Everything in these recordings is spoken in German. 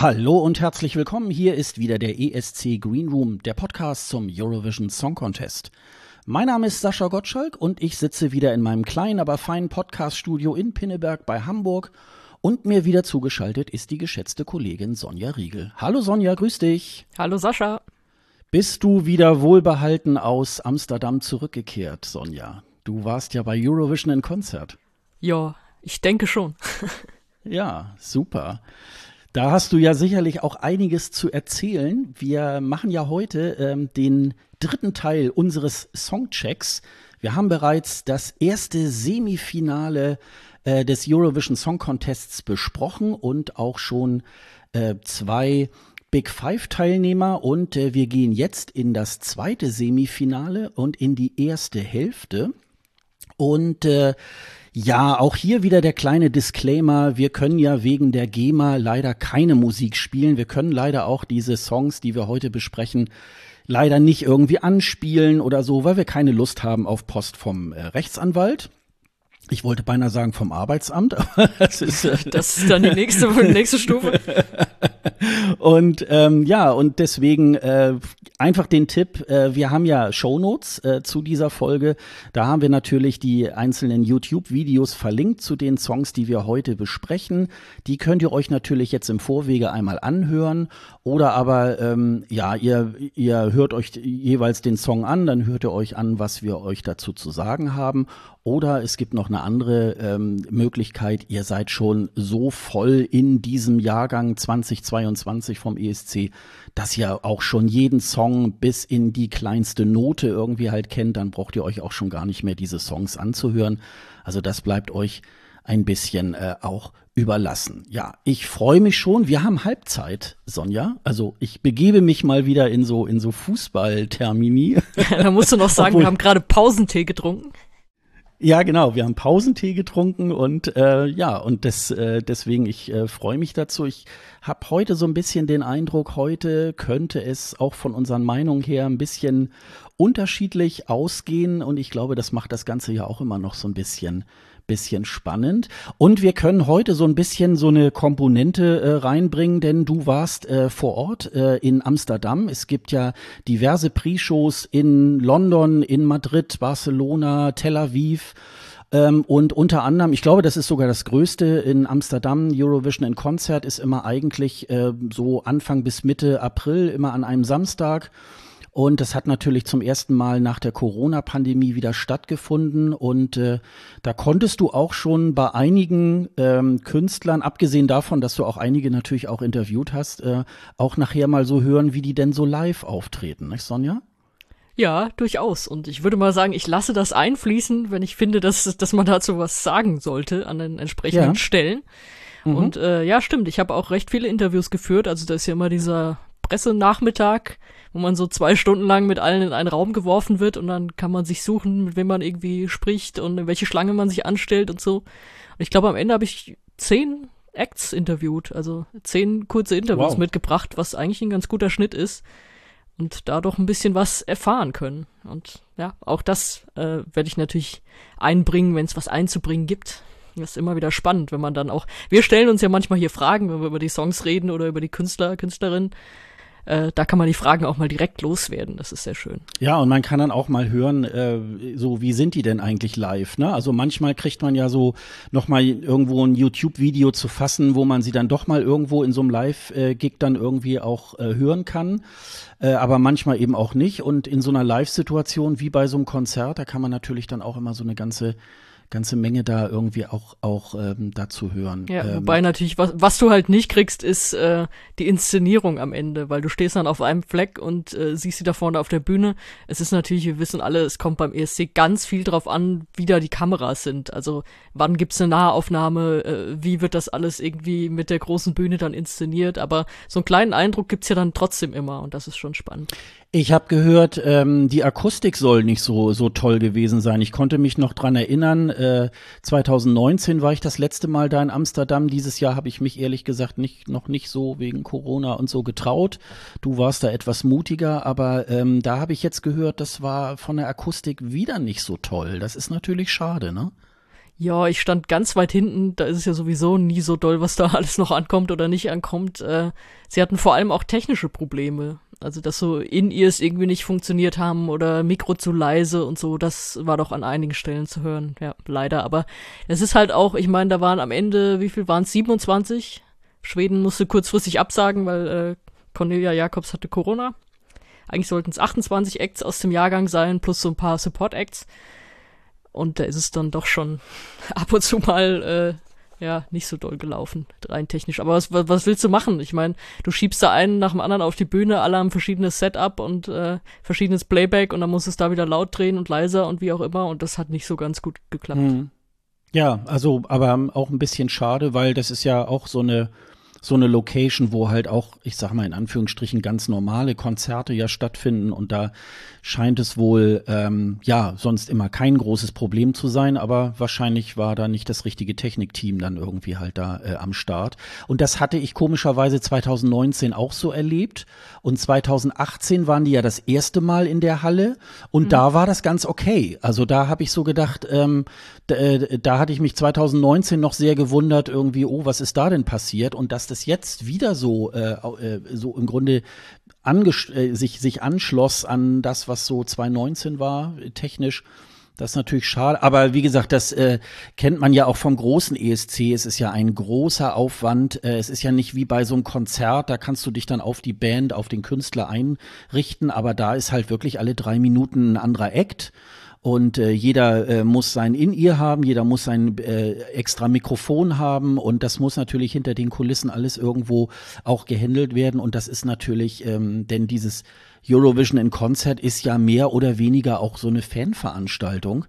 Hallo und herzlich willkommen. Hier ist wieder der ESC Green Room, der Podcast zum Eurovision Song Contest. Mein Name ist Sascha Gottschalk und ich sitze wieder in meinem kleinen, aber feinen Podcast-Studio in Pinneberg bei Hamburg. Und mir wieder zugeschaltet ist die geschätzte Kollegin Sonja Riegel. Hallo Sonja, grüß dich. Hallo Sascha. Bist du wieder wohlbehalten aus Amsterdam zurückgekehrt, Sonja? Du warst ja bei Eurovision in Konzert. Ja, ich denke schon. ja, super. Da hast du ja sicherlich auch einiges zu erzählen. Wir machen ja heute ähm, den dritten Teil unseres Songchecks. Wir haben bereits das erste Semifinale äh, des Eurovision Song Contests besprochen und auch schon äh, zwei Big Five Teilnehmer und äh, wir gehen jetzt in das zweite Semifinale und in die erste Hälfte. Und äh, ja, auch hier wieder der kleine Disclaimer. Wir können ja wegen der GEMA leider keine Musik spielen. Wir können leider auch diese Songs, die wir heute besprechen, leider nicht irgendwie anspielen oder so, weil wir keine Lust haben auf Post vom äh, Rechtsanwalt. Ich wollte beinahe sagen vom Arbeitsamt, aber das ist äh, das ist dann die nächste nächste Stufe. und ähm, ja und deswegen äh, einfach den Tipp: äh, Wir haben ja Shownotes äh, zu dieser Folge. Da haben wir natürlich die einzelnen YouTube-Videos verlinkt zu den Songs, die wir heute besprechen. Die könnt ihr euch natürlich jetzt im Vorwege einmal anhören oder aber ähm, ja ihr ihr hört euch jeweils den Song an, dann hört ihr euch an, was wir euch dazu zu sagen haben. Oder es gibt noch eine andere ähm, Möglichkeit, ihr seid schon so voll in diesem Jahrgang 2022 vom ESC, dass ihr auch schon jeden Song bis in die kleinste Note irgendwie halt kennt, dann braucht ihr euch auch schon gar nicht mehr diese Songs anzuhören. Also das bleibt euch ein bisschen äh, auch überlassen. Ja, ich freue mich schon. Wir haben Halbzeit, Sonja. Also ich begebe mich mal wieder in so in so Fußballtermini. da musst du noch sagen, Obwohl, wir haben gerade Pausentee getrunken. Ja, genau. Wir haben Pausentee getrunken und äh, ja, und das, äh, deswegen, ich äh, freue mich dazu. Ich habe heute so ein bisschen den Eindruck, heute könnte es auch von unseren Meinungen her ein bisschen unterschiedlich ausgehen und ich glaube, das macht das Ganze ja auch immer noch so ein bisschen bisschen spannend. Und wir können heute so ein bisschen so eine Komponente äh, reinbringen, denn du warst äh, vor Ort äh, in Amsterdam. Es gibt ja diverse Pre-Shows in London, in Madrid, Barcelona, Tel Aviv. Ähm, und unter anderem, ich glaube, das ist sogar das Größte in Amsterdam, Eurovision in Konzert ist immer eigentlich äh, so Anfang bis Mitte April, immer an einem Samstag. Und das hat natürlich zum ersten Mal nach der Corona-Pandemie wieder stattgefunden. Und äh, da konntest du auch schon bei einigen ähm, Künstlern, abgesehen davon, dass du auch einige natürlich auch interviewt hast, äh, auch nachher mal so hören, wie die denn so live auftreten, nicht Sonja? Ja, durchaus. Und ich würde mal sagen, ich lasse das einfließen, wenn ich finde, dass, dass man dazu was sagen sollte an den entsprechenden ja. Stellen. Mhm. Und äh, ja, stimmt, ich habe auch recht viele Interviews geführt. Also da ist ja immer dieser Pressenachmittag, wo man so zwei Stunden lang mit allen in einen Raum geworfen wird und dann kann man sich suchen, mit wem man irgendwie spricht und in welche Schlange man sich anstellt und so. Und ich glaube, am Ende habe ich zehn Acts interviewt, also zehn kurze Interviews wow. mitgebracht, was eigentlich ein ganz guter Schnitt ist und dadurch ein bisschen was erfahren können. Und ja, auch das äh, werde ich natürlich einbringen, wenn es was einzubringen gibt. Das ist immer wieder spannend, wenn man dann auch. Wir stellen uns ja manchmal hier Fragen, wenn wir über die Songs reden oder über die Künstler, Künstlerinnen äh, da kann man die Fragen auch mal direkt loswerden. Das ist sehr schön. Ja, und man kann dann auch mal hören, äh, so wie sind die denn eigentlich live? Ne? Also manchmal kriegt man ja so noch mal irgendwo ein YouTube-Video zu fassen, wo man sie dann doch mal irgendwo in so einem Live-Gig dann irgendwie auch äh, hören kann. Äh, aber manchmal eben auch nicht. Und in so einer Live-Situation wie bei so einem Konzert, da kann man natürlich dann auch immer so eine ganze ganze Menge da irgendwie auch, auch ähm, dazu hören. Ja, ähm, wobei natürlich, was, was du halt nicht kriegst, ist äh, die Inszenierung am Ende, weil du stehst dann auf einem Fleck und äh, siehst sie da vorne auf der Bühne. Es ist natürlich, wir wissen alle, es kommt beim ESC ganz viel drauf an, wie da die Kameras sind. Also wann gibt's eine Nahaufnahme, äh, wie wird das alles irgendwie mit der großen Bühne dann inszeniert, aber so einen kleinen Eindruck gibt's ja dann trotzdem immer und das ist schon spannend. Ich habe gehört, ähm, die Akustik soll nicht so so toll gewesen sein. Ich konnte mich noch dran erinnern. Äh, 2019 war ich das letzte Mal da in Amsterdam. Dieses Jahr habe ich mich ehrlich gesagt nicht noch nicht so wegen Corona und so getraut. Du warst da etwas mutiger, aber ähm, da habe ich jetzt gehört, das war von der Akustik wieder nicht so toll. Das ist natürlich schade, ne? Ja, ich stand ganz weit hinten. Da ist es ja sowieso nie so doll, was da alles noch ankommt oder nicht ankommt. Äh, sie hatten vor allem auch technische Probleme. Also, dass so In-Ears irgendwie nicht funktioniert haben oder Mikro zu leise und so, das war doch an einigen Stellen zu hören. Ja, leider. Aber es ist halt auch, ich meine, da waren am Ende, wie viel waren es? 27? Schweden musste kurzfristig absagen, weil äh, Cornelia Jacobs hatte Corona. Eigentlich sollten es 28 Acts aus dem Jahrgang sein, plus so ein paar Support-Acts. Und da ist es dann doch schon ab und zu mal äh, ja, nicht so doll gelaufen, rein technisch. Aber was, was, willst du machen? Ich meine, du schiebst da einen nach dem anderen auf die Bühne, alle haben verschiedenes Setup und äh, verschiedenes Playback und dann musst du es da wieder laut drehen und leiser und wie auch immer und das hat nicht so ganz gut geklappt. Hm. Ja, also aber auch ein bisschen schade, weil das ist ja auch so eine so eine Location, wo halt auch, ich sag mal in Anführungsstrichen, ganz normale Konzerte ja stattfinden und da scheint es wohl, ähm, ja, sonst immer kein großes Problem zu sein, aber wahrscheinlich war da nicht das richtige Technikteam dann irgendwie halt da äh, am Start. Und das hatte ich komischerweise 2019 auch so erlebt und 2018 waren die ja das erste Mal in der Halle und mhm. da war das ganz okay. Also da habe ich so gedacht, ähm, da, äh, da hatte ich mich 2019 noch sehr gewundert irgendwie, oh, was ist da denn passiert und dass das jetzt wieder so, äh, äh so im Grunde äh, sich, sich anschloss an das, was so 2019 war, technisch. Das ist natürlich schade. Aber wie gesagt, das äh, kennt man ja auch vom großen ESC. Es ist ja ein großer Aufwand. Äh, es ist ja nicht wie bei so einem Konzert, da kannst du dich dann auf die Band, auf den Künstler einrichten. Aber da ist halt wirklich alle drei Minuten ein anderer Act. Und äh, jeder äh, muss sein In-Ear haben, jeder muss sein äh, extra Mikrofon haben und das muss natürlich hinter den Kulissen alles irgendwo auch gehandelt werden. Und das ist natürlich, ähm, denn dieses Eurovision in Concert ist ja mehr oder weniger auch so eine Fanveranstaltung.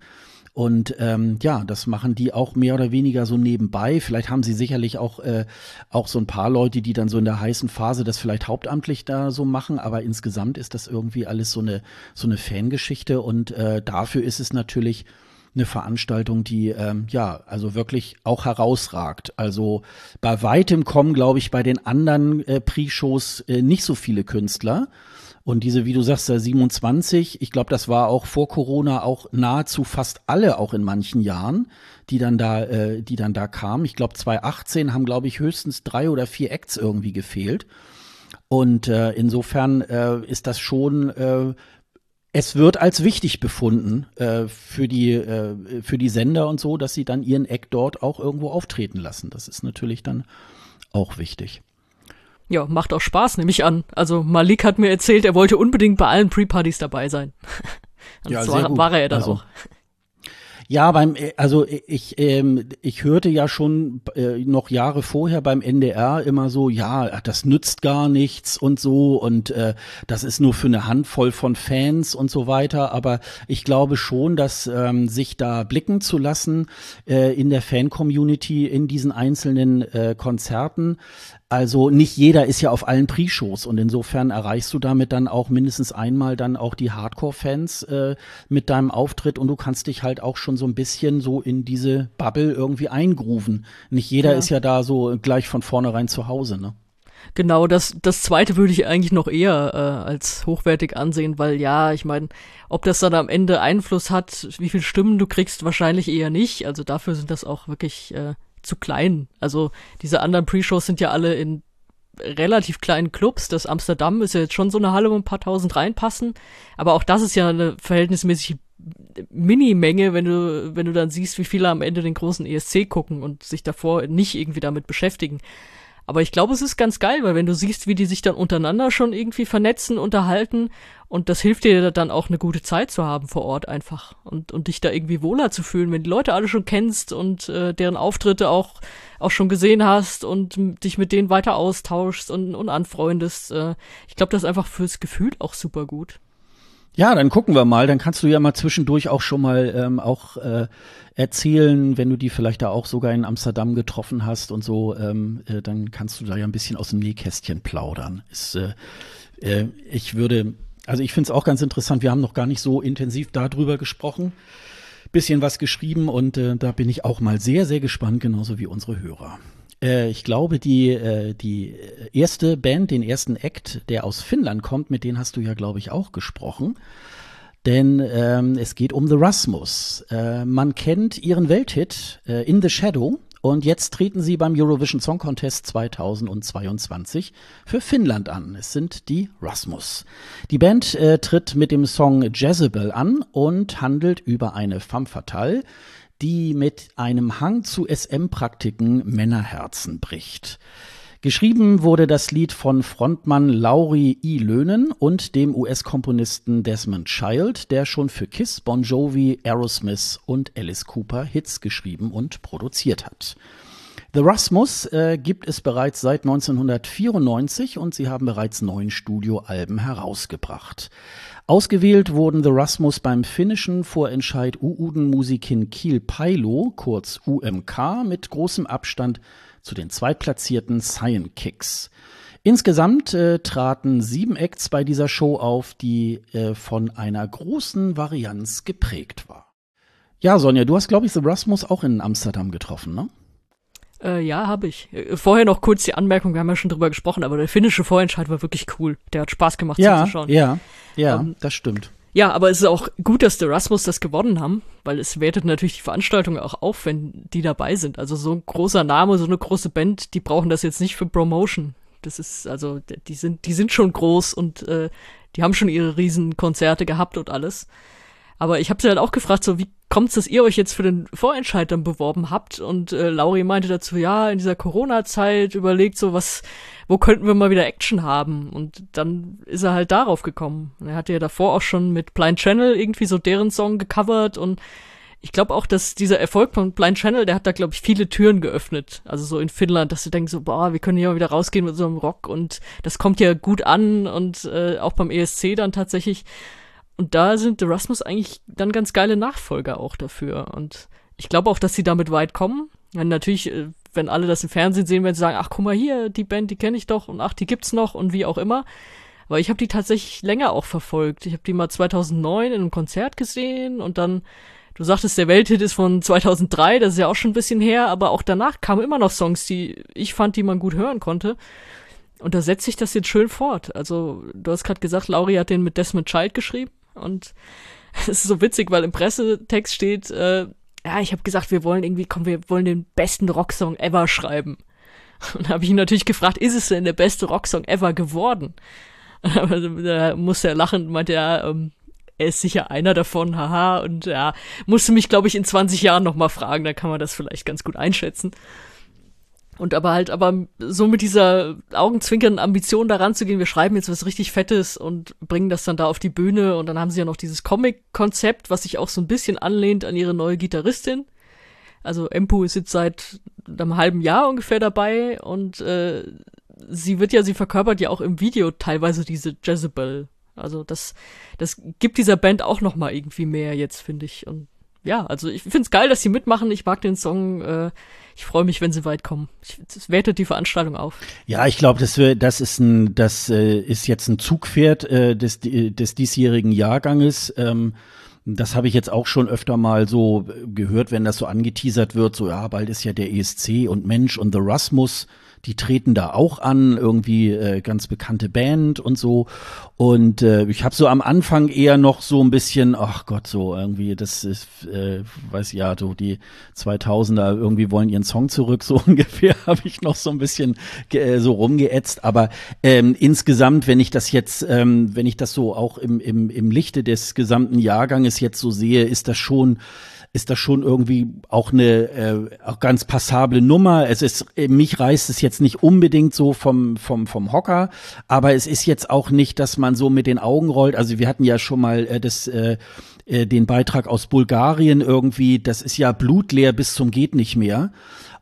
Und ähm, ja, das machen die auch mehr oder weniger so nebenbei. Vielleicht haben sie sicherlich auch, äh, auch so ein paar Leute, die dann so in der heißen Phase das vielleicht hauptamtlich da so machen, aber insgesamt ist das irgendwie alles so eine, so eine Fangeschichte und äh, dafür ist es natürlich eine Veranstaltung, die ähm, ja also wirklich auch herausragt. Also bei weitem kommen, glaube ich, bei den anderen äh, Pre-Shows äh, nicht so viele Künstler. Und diese, wie du sagst, 27, ich glaube, das war auch vor Corona auch nahezu fast alle, auch in manchen Jahren, die dann da, äh, die dann da kamen. Ich glaube, 2018 haben, glaube ich, höchstens drei oder vier Acts irgendwie gefehlt. Und äh, insofern äh, ist das schon, äh, es wird als wichtig befunden äh, für, die, äh, für die Sender und so, dass sie dann ihren Act dort auch irgendwo auftreten lassen. Das ist natürlich dann auch wichtig. Ja, macht auch Spaß, nehme ich an. Also Malik hat mir erzählt, er wollte unbedingt bei allen Pre-Partys dabei sein. Und ja, so war, war er ja dann also, auch. Ja, beim, äh, also ich, ähm, ich hörte ja schon äh, noch Jahre vorher beim NDR immer so, ja, das nützt gar nichts und so und äh, das ist nur für eine Handvoll von Fans und so weiter. Aber ich glaube schon, dass ähm, sich da blicken zu lassen äh, in der Fan-Community in diesen einzelnen äh, Konzerten also nicht jeder ist ja auf allen Pre-Shows und insofern erreichst du damit dann auch mindestens einmal dann auch die Hardcore-Fans äh, mit deinem Auftritt und du kannst dich halt auch schon so ein bisschen so in diese Bubble irgendwie eingrooven. Nicht jeder ja. ist ja da so gleich von vornherein zu Hause, ne? Genau, das, das zweite würde ich eigentlich noch eher äh, als hochwertig ansehen, weil ja, ich meine, ob das dann am Ende Einfluss hat, wie viele Stimmen du kriegst, wahrscheinlich eher nicht. Also dafür sind das auch wirklich äh, zu klein. Also diese anderen Pre-Shows sind ja alle in relativ kleinen Clubs. Das Amsterdam ist ja jetzt schon so eine Halle, wo ein paar tausend reinpassen. Aber auch das ist ja eine verhältnismäßig Mini-Menge, wenn du, wenn du dann siehst, wie viele am Ende den großen ESC gucken und sich davor nicht irgendwie damit beschäftigen. Aber ich glaube, es ist ganz geil, weil wenn du siehst, wie die sich dann untereinander schon irgendwie vernetzen, unterhalten und das hilft dir dann auch eine gute Zeit zu haben vor Ort einfach und, und dich da irgendwie wohler zu fühlen, wenn die Leute alle schon kennst und äh, deren Auftritte auch, auch schon gesehen hast und dich mit denen weiter austauschst und, und anfreundest. Äh, ich glaube, das ist einfach fürs Gefühl auch super gut. Ja, dann gucken wir mal. Dann kannst du ja mal zwischendurch auch schon mal ähm, auch äh, erzählen, wenn du die vielleicht da auch sogar in Amsterdam getroffen hast und so. Ähm, äh, dann kannst du da ja ein bisschen aus dem Nähkästchen plaudern. Ist, äh, äh, ich würde, also ich finde es auch ganz interessant. Wir haben noch gar nicht so intensiv darüber gesprochen. Bisschen was geschrieben und äh, da bin ich auch mal sehr, sehr gespannt, genauso wie unsere Hörer. Äh, ich glaube, die, äh, die erste Band, den ersten Act, der aus Finnland kommt, mit denen hast du ja, glaube ich, auch gesprochen. denn ähm, es geht um The Rasmus. Äh, man kennt ihren Welthit äh, In the Shadow und jetzt treten sie beim Eurovision Song Contest 2022 für Finnland an. Es sind die Rasmus. Die Band äh, tritt mit dem Song Jezebel an und handelt über eine femme fatale, die mit einem Hang zu SM-Praktiken Männerherzen bricht. Geschrieben wurde das Lied von Frontmann Lauri I. Löhnen und dem US-Komponisten Desmond Child, der schon für Kiss, Bon Jovi, Aerosmith und Alice Cooper Hits geschrieben und produziert hat. The Rasmus äh, gibt es bereits seit 1994 und sie haben bereits neun Studioalben herausgebracht. Ausgewählt wurden The Rasmus beim finnischen Vorentscheid Uuden-Musikin Kiel Pailo, kurz UMK, mit großem Abstand zu den zweitplatzierten Cyan Kicks. Insgesamt äh, traten sieben Acts bei dieser Show auf, die äh, von einer großen Varianz geprägt war. Ja, Sonja, du hast, glaube ich, The Rasmus auch in Amsterdam getroffen, ne? Äh, ja, habe ich. Äh, vorher noch kurz die Anmerkung, wir haben ja schon drüber gesprochen, aber der finnische Vorentscheid war wirklich cool. Der hat Spaß gemacht ja, zuzuschauen. Ja, ja, ähm, das stimmt. Ja, aber es ist auch gut, dass die Rasmus das gewonnen haben, weil es wertet natürlich die Veranstaltung auch auf, wenn die dabei sind. Also so ein großer Name, so eine große Band, die brauchen das jetzt nicht für Promotion. Das ist, also, die sind, die sind schon groß und äh, die haben schon ihre Riesenkonzerte gehabt und alles. Aber ich habe sie halt auch gefragt, so wie kommt's, dass ihr euch jetzt für den Vorentscheid dann beworben habt? Und äh, Lauri meinte dazu, ja, in dieser Corona-Zeit überlegt so, was, wo könnten wir mal wieder Action haben? Und dann ist er halt darauf gekommen. er hatte ja davor auch schon mit Blind Channel irgendwie so deren Song gecovert und ich glaube auch, dass dieser Erfolg von Blind Channel, der hat da, glaube ich, viele Türen geöffnet. Also so in Finnland, dass sie denken so, boah, wir können hier mal wieder rausgehen mit so einem Rock und das kommt ja gut an und äh, auch beim ESC dann tatsächlich. Und da sind The Rasmus eigentlich dann ganz geile Nachfolger auch dafür. Und ich glaube auch, dass sie damit weit kommen. Ja, natürlich, äh, wenn alle das im Fernsehen sehen, werden sie sagen, ach guck mal hier, die Band, die kenne ich doch und ach, die gibt's noch und wie auch immer. Aber ich habe die tatsächlich länger auch verfolgt. Ich habe die mal 2009 in einem Konzert gesehen und dann, du sagtest, der Welthit ist von 2003, das ist ja auch schon ein bisschen her, aber auch danach kamen immer noch Songs, die ich fand, die man gut hören konnte. Und da setzt sich das jetzt schön fort. Also, du hast gerade gesagt, Lauri hat den mit Desmond Child geschrieben. Und es ist so witzig, weil im Pressetext steht, äh, ja, ich habe gesagt, wir wollen irgendwie, komm, wir wollen den besten Rocksong ever schreiben. Und da habe ich ihn natürlich gefragt, ist es denn der beste Rocksong ever geworden? da musste er lachen und meinte, ja, ähm, er ist sicher einer davon, haha, und ja, musste mich, glaube ich, in 20 Jahren nochmal fragen, da kann man das vielleicht ganz gut einschätzen. Und aber halt, aber so mit dieser augenzwinkernden Ambition da ranzugehen, wir schreiben jetzt was richtig Fettes und bringen das dann da auf die Bühne und dann haben sie ja noch dieses Comic-Konzept, was sich auch so ein bisschen anlehnt an ihre neue Gitarristin. Also Empu ist jetzt seit einem halben Jahr ungefähr dabei und äh, sie wird ja, sie verkörpert ja auch im Video teilweise diese Jezebel. Also das, das gibt dieser Band auch noch mal irgendwie mehr jetzt, finde ich. Und ja, also ich finde es geil, dass sie mitmachen. Ich mag den Song. Äh, ich freue mich, wenn sie weit kommen. Es wertet die Veranstaltung auf. Ja, ich glaube, das, das ist ein, das äh, ist jetzt ein Zugpferd äh, des, des diesjährigen Jahrganges. Ähm, das habe ich jetzt auch schon öfter mal so gehört, wenn das so angeteasert wird, so ja, bald ist ja der ESC und Mensch und The Rasmus die treten da auch an, irgendwie äh, ganz bekannte Band und so. Und äh, ich habe so am Anfang eher noch so ein bisschen, ach Gott, so irgendwie, das ist, äh, weiß ja, so die 2000er irgendwie wollen ihren Song zurück, so ungefähr habe ich noch so ein bisschen äh, so rumgeätzt. Aber ähm, insgesamt, wenn ich das jetzt, ähm, wenn ich das so auch im, im, im Lichte des gesamten Jahrganges jetzt so sehe, ist das schon ist das schon irgendwie auch eine äh, auch ganz passable Nummer. Es ist äh, mich reißt es jetzt nicht unbedingt so vom vom vom Hocker, aber es ist jetzt auch nicht, dass man so mit den Augen rollt. Also wir hatten ja schon mal äh, das äh, äh den Beitrag aus Bulgarien irgendwie, das ist ja blutleer bis zum geht nicht mehr.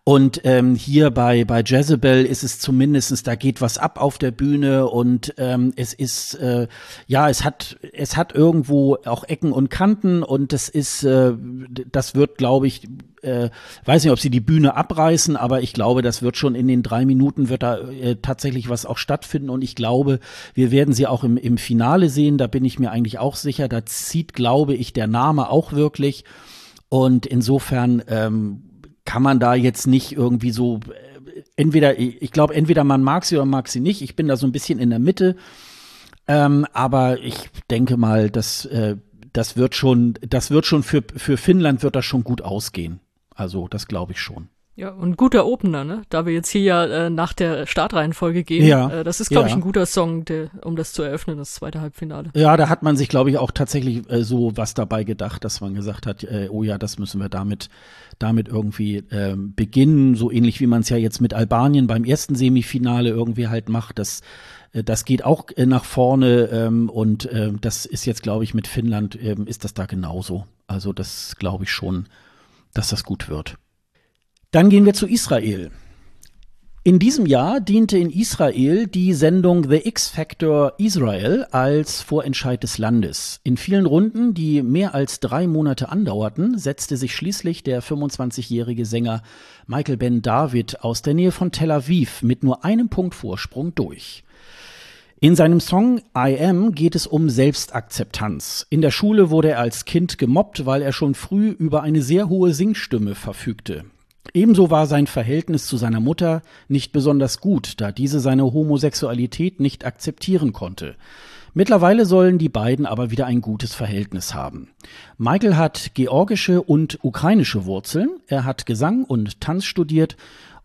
Und ähm, hier bei, bei Jezebel ist es zumindestens, da geht was ab auf der Bühne und ähm, es ist, äh, ja, es hat, es hat irgendwo auch Ecken und Kanten und das ist, äh, das wird, glaube ich, äh, weiß nicht, ob sie die Bühne abreißen, aber ich glaube, das wird schon in den drei Minuten wird da äh, tatsächlich was auch stattfinden und ich glaube, wir werden sie auch im, im Finale sehen, da bin ich mir eigentlich auch sicher, da zieht, glaube ich, der Name auch wirklich. Und insofern ähm, kann man da jetzt nicht irgendwie so, äh, entweder, ich glaube, entweder man mag sie oder mag sie nicht. Ich bin da so ein bisschen in der Mitte. Ähm, aber ich denke mal, dass, äh, das wird schon, das wird schon für, für Finnland wird das schon gut ausgehen. Also, das glaube ich schon. Ja, und guter Opener, ne? Da wir jetzt hier ja äh, nach der Startreihenfolge gehen. Ja, äh, das ist, glaube ja. ich, ein guter Song, der, um das zu eröffnen, das zweite Halbfinale. Ja, da hat man sich, glaube ich, auch tatsächlich äh, so was dabei gedacht, dass man gesagt hat, äh, oh ja, das müssen wir damit, damit irgendwie äh, beginnen, so ähnlich wie man es ja jetzt mit Albanien beim ersten Semifinale irgendwie halt macht. Das, äh, das geht auch äh, nach vorne ähm, und äh, das ist jetzt, glaube ich, mit Finnland äh, ist das da genauso. Also das glaube ich schon, dass das gut wird. Dann gehen wir zu Israel. In diesem Jahr diente in Israel die Sendung The X Factor Israel als Vorentscheid des Landes. In vielen Runden, die mehr als drei Monate andauerten, setzte sich schließlich der 25-jährige Sänger Michael Ben David aus der Nähe von Tel Aviv mit nur einem Punkt Vorsprung durch. In seinem Song I Am geht es um Selbstakzeptanz. In der Schule wurde er als Kind gemobbt, weil er schon früh über eine sehr hohe Singstimme verfügte. Ebenso war sein Verhältnis zu seiner Mutter nicht besonders gut, da diese seine Homosexualität nicht akzeptieren konnte. Mittlerweile sollen die beiden aber wieder ein gutes Verhältnis haben. Michael hat georgische und ukrainische Wurzeln, er hat Gesang und Tanz studiert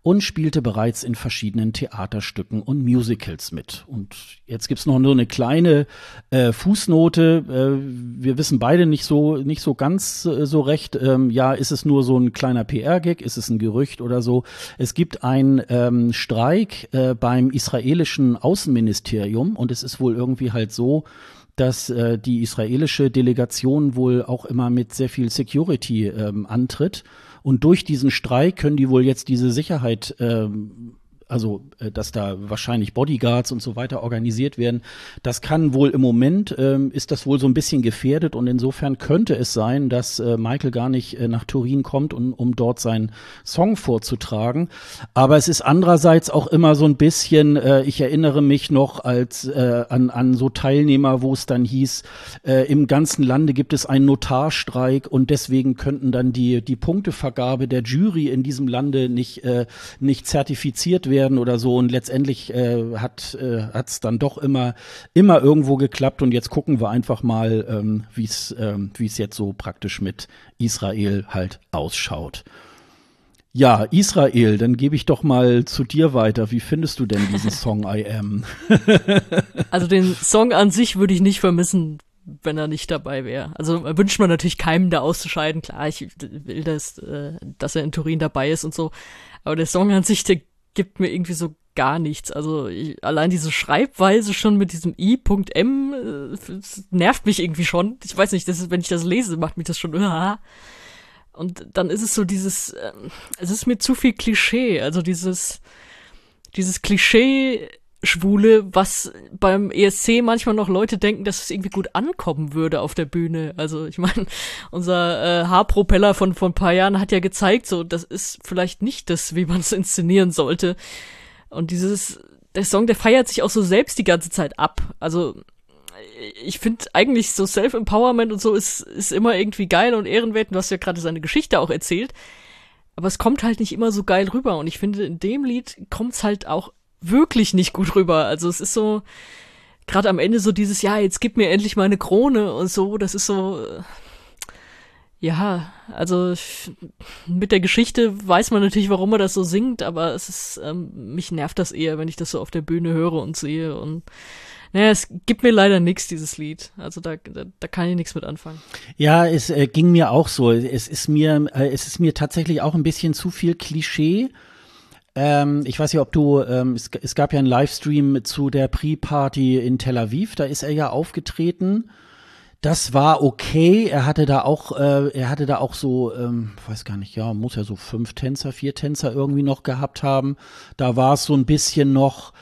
und spielte bereits in verschiedenen Theaterstücken und Musicals mit. Und jetzt gibt's noch nur eine kleine äh, Fußnote. Äh, wir wissen beide nicht so nicht so ganz äh, so recht. Ähm, ja, ist es nur so ein kleiner PR-Gag? Ist es ein Gerücht oder so? Es gibt einen ähm, Streik äh, beim israelischen Außenministerium und es ist wohl irgendwie halt so, dass äh, die israelische Delegation wohl auch immer mit sehr viel Security ähm, antritt. Und durch diesen Streik können die wohl jetzt diese Sicherheit ähm, also äh, dass da wahrscheinlich Bodyguards und so weiter organisiert werden. Das kann wohl im Moment, ähm, ist das wohl so ein bisschen gefährdet und insofern könnte es sein, dass äh, Michael gar nicht äh, nach Turin kommt, um, um dort seinen Song vorzutragen. Aber es ist andererseits auch immer so ein bisschen, äh, ich erinnere mich noch als äh, an, an so Teilnehmer, wo es dann hieß, äh, im ganzen Lande gibt es einen Notarstreik und deswegen könnten dann die, die Punktevergabe der Jury in diesem Lande nicht, äh, nicht zertifiziert werden werden oder so. Und letztendlich äh, hat äh, hat's dann doch immer immer irgendwo geklappt. Und jetzt gucken wir einfach mal, ähm, wie es ähm, es jetzt so praktisch mit Israel halt ausschaut. Ja, Israel, dann gebe ich doch mal zu dir weiter. Wie findest du denn diesen Song I Am? also den Song an sich würde ich nicht vermissen, wenn er nicht dabei wäre. Also wünscht man natürlich keinem da auszuscheiden. Klar, ich will, das, äh, dass er in Turin dabei ist und so. Aber der Song an sich, der gibt mir irgendwie so gar nichts. Also ich, allein diese Schreibweise schon mit diesem i.m äh, nervt mich irgendwie schon. Ich weiß nicht, das ist, wenn ich das lese, macht mich das schon. Uh, und dann ist es so dieses, äh, es ist mir zu viel Klischee. Also dieses, dieses Klischee Schwule, was beim ESC manchmal noch Leute denken, dass es irgendwie gut ankommen würde auf der Bühne. Also ich meine, unser äh, Haarpropeller von vor ein paar Jahren hat ja gezeigt, so das ist vielleicht nicht das, wie man es inszenieren sollte. Und dieses, der Song, der feiert sich auch so selbst die ganze Zeit ab. Also ich finde eigentlich so Self-Empowerment und so ist, ist immer irgendwie geil und ehrenwert. Und du hast ja gerade seine Geschichte auch erzählt. Aber es kommt halt nicht immer so geil rüber. Und ich finde, in dem Lied kommt's halt auch wirklich nicht gut rüber. Also es ist so, gerade am Ende so dieses, ja, jetzt gib mir endlich meine Krone und so, das ist so, äh, ja, also mit der Geschichte weiß man natürlich, warum er das so singt, aber es ist, ähm, mich nervt das eher, wenn ich das so auf der Bühne höre und sehe und naja, es gibt mir leider nichts, dieses Lied. Also da, da, da kann ich nichts mit anfangen. Ja, es äh, ging mir auch so. Es ist mir, äh, es ist mir tatsächlich auch ein bisschen zu viel Klischee ähm, ich weiß nicht, ob du, ähm, es, es, gab ja einen Livestream zu der Pre-Party in Tel Aviv, da ist er ja aufgetreten. Das war okay. Er hatte da auch, äh, er hatte da auch so, ähm, weiß gar nicht, ja, muss ja so fünf Tänzer, vier Tänzer irgendwie noch gehabt haben. Da war es so ein bisschen noch,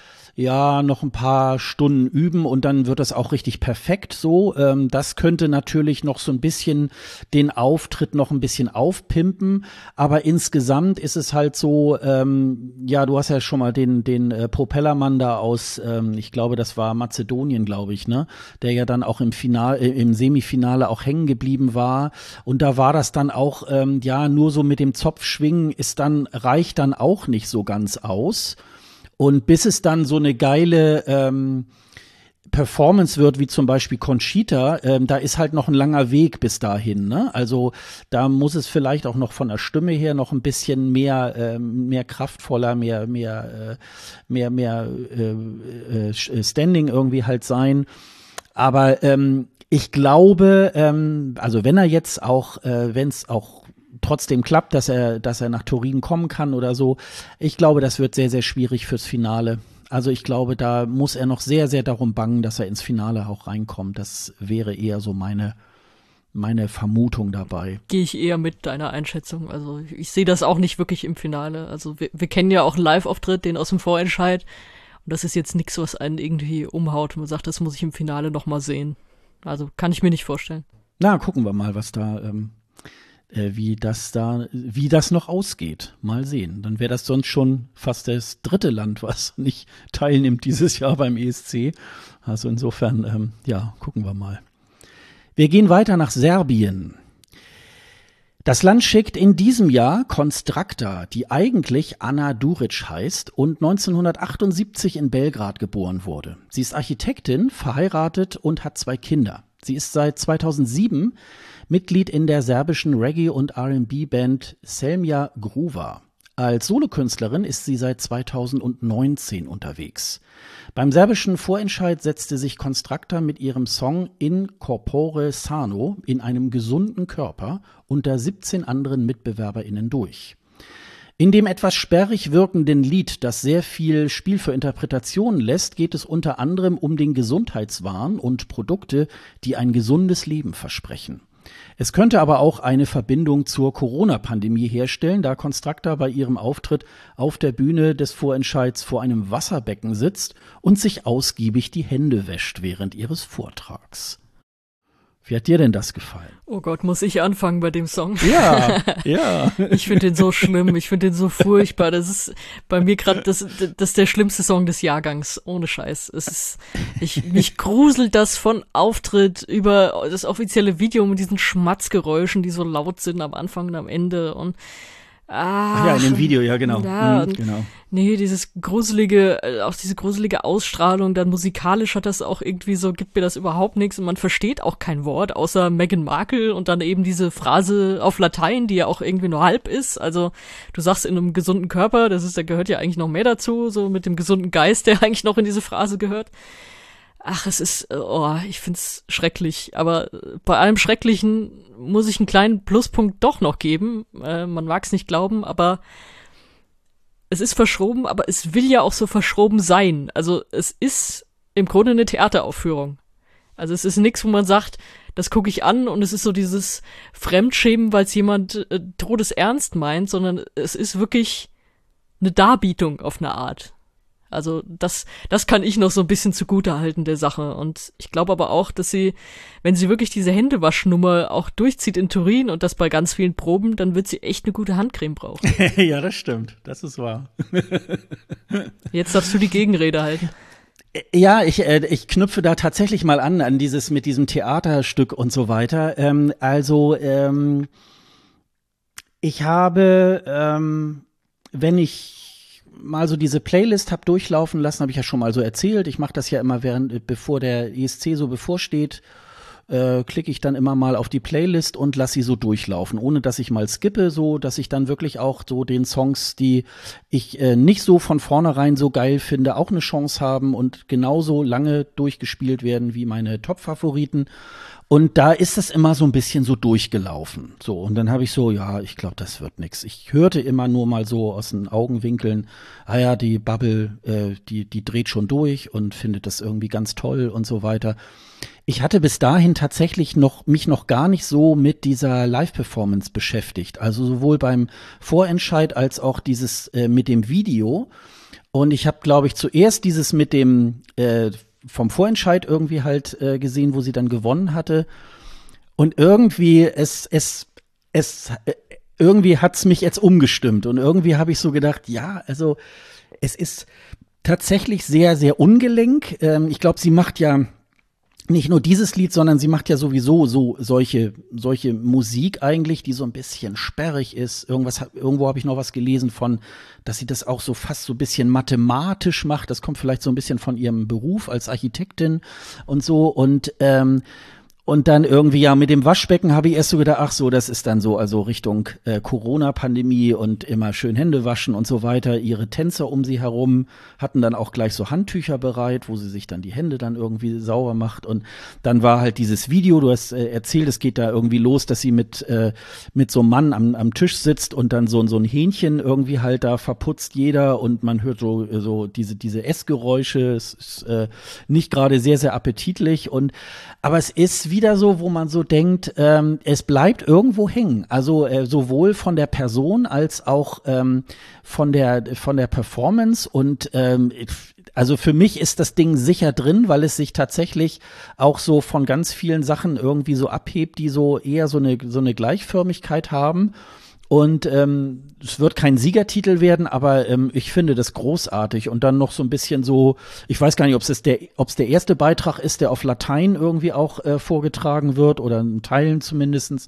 ja, noch ein paar Stunden üben und dann wird das auch richtig perfekt so. Ähm, das könnte natürlich noch so ein bisschen den Auftritt noch ein bisschen aufpimpen, aber insgesamt ist es halt so, ähm, ja, du hast ja schon mal den, den äh, Propellermann da aus, ähm, ich glaube, das war Mazedonien, glaube ich, ne, der ja dann auch im Final, äh, im Semifinale auch hängen geblieben war und da war das dann auch, ähm, ja, nur so mit dem Zopfschwingen ist dann, reicht dann auch nicht so ganz aus. Und bis es dann so eine geile, ähm, Performance wird, wie zum Beispiel Conchita, ähm, da ist halt noch ein langer Weg bis dahin. Ne? Also da muss es vielleicht auch noch von der Stimme her noch ein bisschen mehr, ähm, mehr kraftvoller, mehr, mehr, äh, mehr, mehr äh, äh, Standing irgendwie halt sein. Aber ähm, ich glaube, ähm, also wenn er jetzt auch, äh, wenn es auch trotzdem klappt, dass er, dass er nach Turin kommen kann oder so, ich glaube, das wird sehr, sehr schwierig fürs Finale. Also ich glaube, da muss er noch sehr, sehr darum bangen, dass er ins Finale auch reinkommt. Das wäre eher so meine, meine Vermutung dabei. Gehe ich eher mit deiner Einschätzung. Also ich sehe das auch nicht wirklich im Finale. Also wir, wir kennen ja auch einen Live-Auftritt, den aus dem Vorentscheid. Und das ist jetzt nichts, was einen irgendwie umhaut. Man sagt, das muss ich im Finale noch mal sehen. Also kann ich mir nicht vorstellen. Na, gucken wir mal, was da ähm, äh, wie das da, wie das noch ausgeht. Mal sehen. Dann wäre das sonst schon fast das dritte Land, was nicht teilnimmt dieses Jahr beim ESC. Also insofern, ähm, ja, gucken wir mal. Wir gehen weiter nach Serbien. Das Land schickt in diesem Jahr Konstrakta, die eigentlich Anna Duric heißt und 1978 in Belgrad geboren wurde. Sie ist Architektin, verheiratet und hat zwei Kinder. Sie ist seit 2007 Mitglied in der serbischen Reggae- und RB-Band Selmja Gruva. Als Solokünstlerin ist sie seit 2019 unterwegs. Beim serbischen Vorentscheid setzte sich Constracta mit ihrem Song In Corpore Sano in einem gesunden Körper unter 17 anderen MitbewerberInnen durch. In dem etwas sperrig wirkenden Lied, das sehr viel Spiel für Interpretationen lässt, geht es unter anderem um den Gesundheitswahn und Produkte, die ein gesundes Leben versprechen. Es könnte aber auch eine Verbindung zur Corona-Pandemie herstellen, da Constracta bei ihrem Auftritt auf der Bühne des Vorentscheids vor einem Wasserbecken sitzt und sich ausgiebig die Hände wäscht während ihres Vortrags. Wie hat dir denn das gefallen? Oh Gott, muss ich anfangen bei dem Song? Ja, ja. ich finde den so schlimm, ich finde den so furchtbar. Das ist bei mir gerade das, das ist der schlimmste Song des Jahrgangs, ohne Scheiß. Es ist, ich, mich gruselt das von Auftritt über das offizielle Video mit diesen Schmatzgeräuschen, die so laut sind am Anfang und am Ende und Ah, ja, in dem Video, ja, genau. Ja, mhm, genau. Nee, dieses gruselige, äh, auch diese gruselige Ausstrahlung, dann musikalisch hat das auch irgendwie so, gibt mir das überhaupt nichts und man versteht auch kein Wort, außer Meghan Markle und dann eben diese Phrase auf Latein, die ja auch irgendwie nur halb ist. Also du sagst in einem gesunden Körper, das ist, da gehört ja eigentlich noch mehr dazu, so mit dem gesunden Geist, der eigentlich noch in diese Phrase gehört. Ach, es ist, oh, ich find's schrecklich. Aber bei allem Schrecklichen muss ich einen kleinen Pluspunkt doch noch geben. Äh, man mag's nicht glauben, aber es ist verschroben, aber es will ja auch so verschroben sein. Also es ist im Grunde eine Theateraufführung. Also es ist nichts, wo man sagt, das gucke ich an und es ist so dieses Fremdschämen, weil es jemand äh, todesernst meint, sondern es ist wirklich eine Darbietung auf eine Art. Also das, das kann ich noch so ein bisschen zugute halten der Sache. Und ich glaube aber auch, dass sie, wenn sie wirklich diese Händewaschnummer auch durchzieht in Turin und das bei ganz vielen Proben, dann wird sie echt eine gute Handcreme brauchen. ja, das stimmt. Das ist wahr. Jetzt darfst du die Gegenrede halten. Ja, ich, äh, ich knüpfe da tatsächlich mal an, an dieses mit diesem Theaterstück und so weiter. Ähm, also, ähm, ich habe, ähm, wenn ich mal so diese Playlist habe durchlaufen lassen, habe ich ja schon mal so erzählt. Ich mache das ja immer während, bevor der ESC so bevorsteht, äh, klicke ich dann immer mal auf die Playlist und lasse sie so durchlaufen, ohne dass ich mal skippe, so dass ich dann wirklich auch so den Songs, die ich äh, nicht so von vornherein so geil finde, auch eine Chance haben und genauso lange durchgespielt werden wie meine Top-Favoriten. Und da ist es immer so ein bisschen so durchgelaufen. So, und dann habe ich so, ja, ich glaube, das wird nix. Ich hörte immer nur mal so aus den Augenwinkeln, ah ja, die Bubble, äh, die, die dreht schon durch und findet das irgendwie ganz toll und so weiter. Ich hatte bis dahin tatsächlich noch mich noch gar nicht so mit dieser Live-Performance beschäftigt. Also sowohl beim Vorentscheid als auch dieses äh, mit dem Video. Und ich habe, glaube ich, zuerst dieses mit dem äh, vom Vorentscheid irgendwie halt äh, gesehen, wo sie dann gewonnen hatte. Und irgendwie, es, es, es, äh, irgendwie hat's mich jetzt umgestimmt. Und irgendwie habe ich so gedacht, ja, also es ist tatsächlich sehr, sehr ungelenk. Ähm, ich glaube, sie macht ja nicht nur dieses Lied, sondern sie macht ja sowieso so solche solche Musik eigentlich, die so ein bisschen sperrig ist. Irgendwas irgendwo habe ich noch was gelesen von, dass sie das auch so fast so ein bisschen mathematisch macht. Das kommt vielleicht so ein bisschen von ihrem Beruf als Architektin und so und ähm, und dann irgendwie, ja, mit dem Waschbecken habe ich erst so gedacht, ach so, das ist dann so, also Richtung äh, Corona-Pandemie und immer schön Hände waschen und so weiter. Ihre Tänzer um sie herum hatten dann auch gleich so Handtücher bereit, wo sie sich dann die Hände dann irgendwie sauber macht. Und dann war halt dieses Video, du hast äh, erzählt, es geht da irgendwie los, dass sie mit, äh, mit so einem Mann am, am Tisch sitzt und dann so, so ein Hähnchen irgendwie halt da verputzt jeder und man hört so, so diese, diese Essgeräusche. Es ist äh, nicht gerade sehr, sehr appetitlich und aber es ist wieder so, wo man so denkt, ähm, es bleibt irgendwo hängen. Also äh, sowohl von der Person als auch ähm, von der von der Performance und ähm, also für mich ist das Ding sicher drin, weil es sich tatsächlich auch so von ganz vielen Sachen irgendwie so abhebt, die so eher so eine so eine Gleichförmigkeit haben und ähm, es wird kein Siegertitel werden, aber ähm, ich finde das großartig. Und dann noch so ein bisschen so, ich weiß gar nicht, ob es der, ob's der erste Beitrag ist, der auf Latein irgendwie auch äh, vorgetragen wird oder in Teilen zumindestens.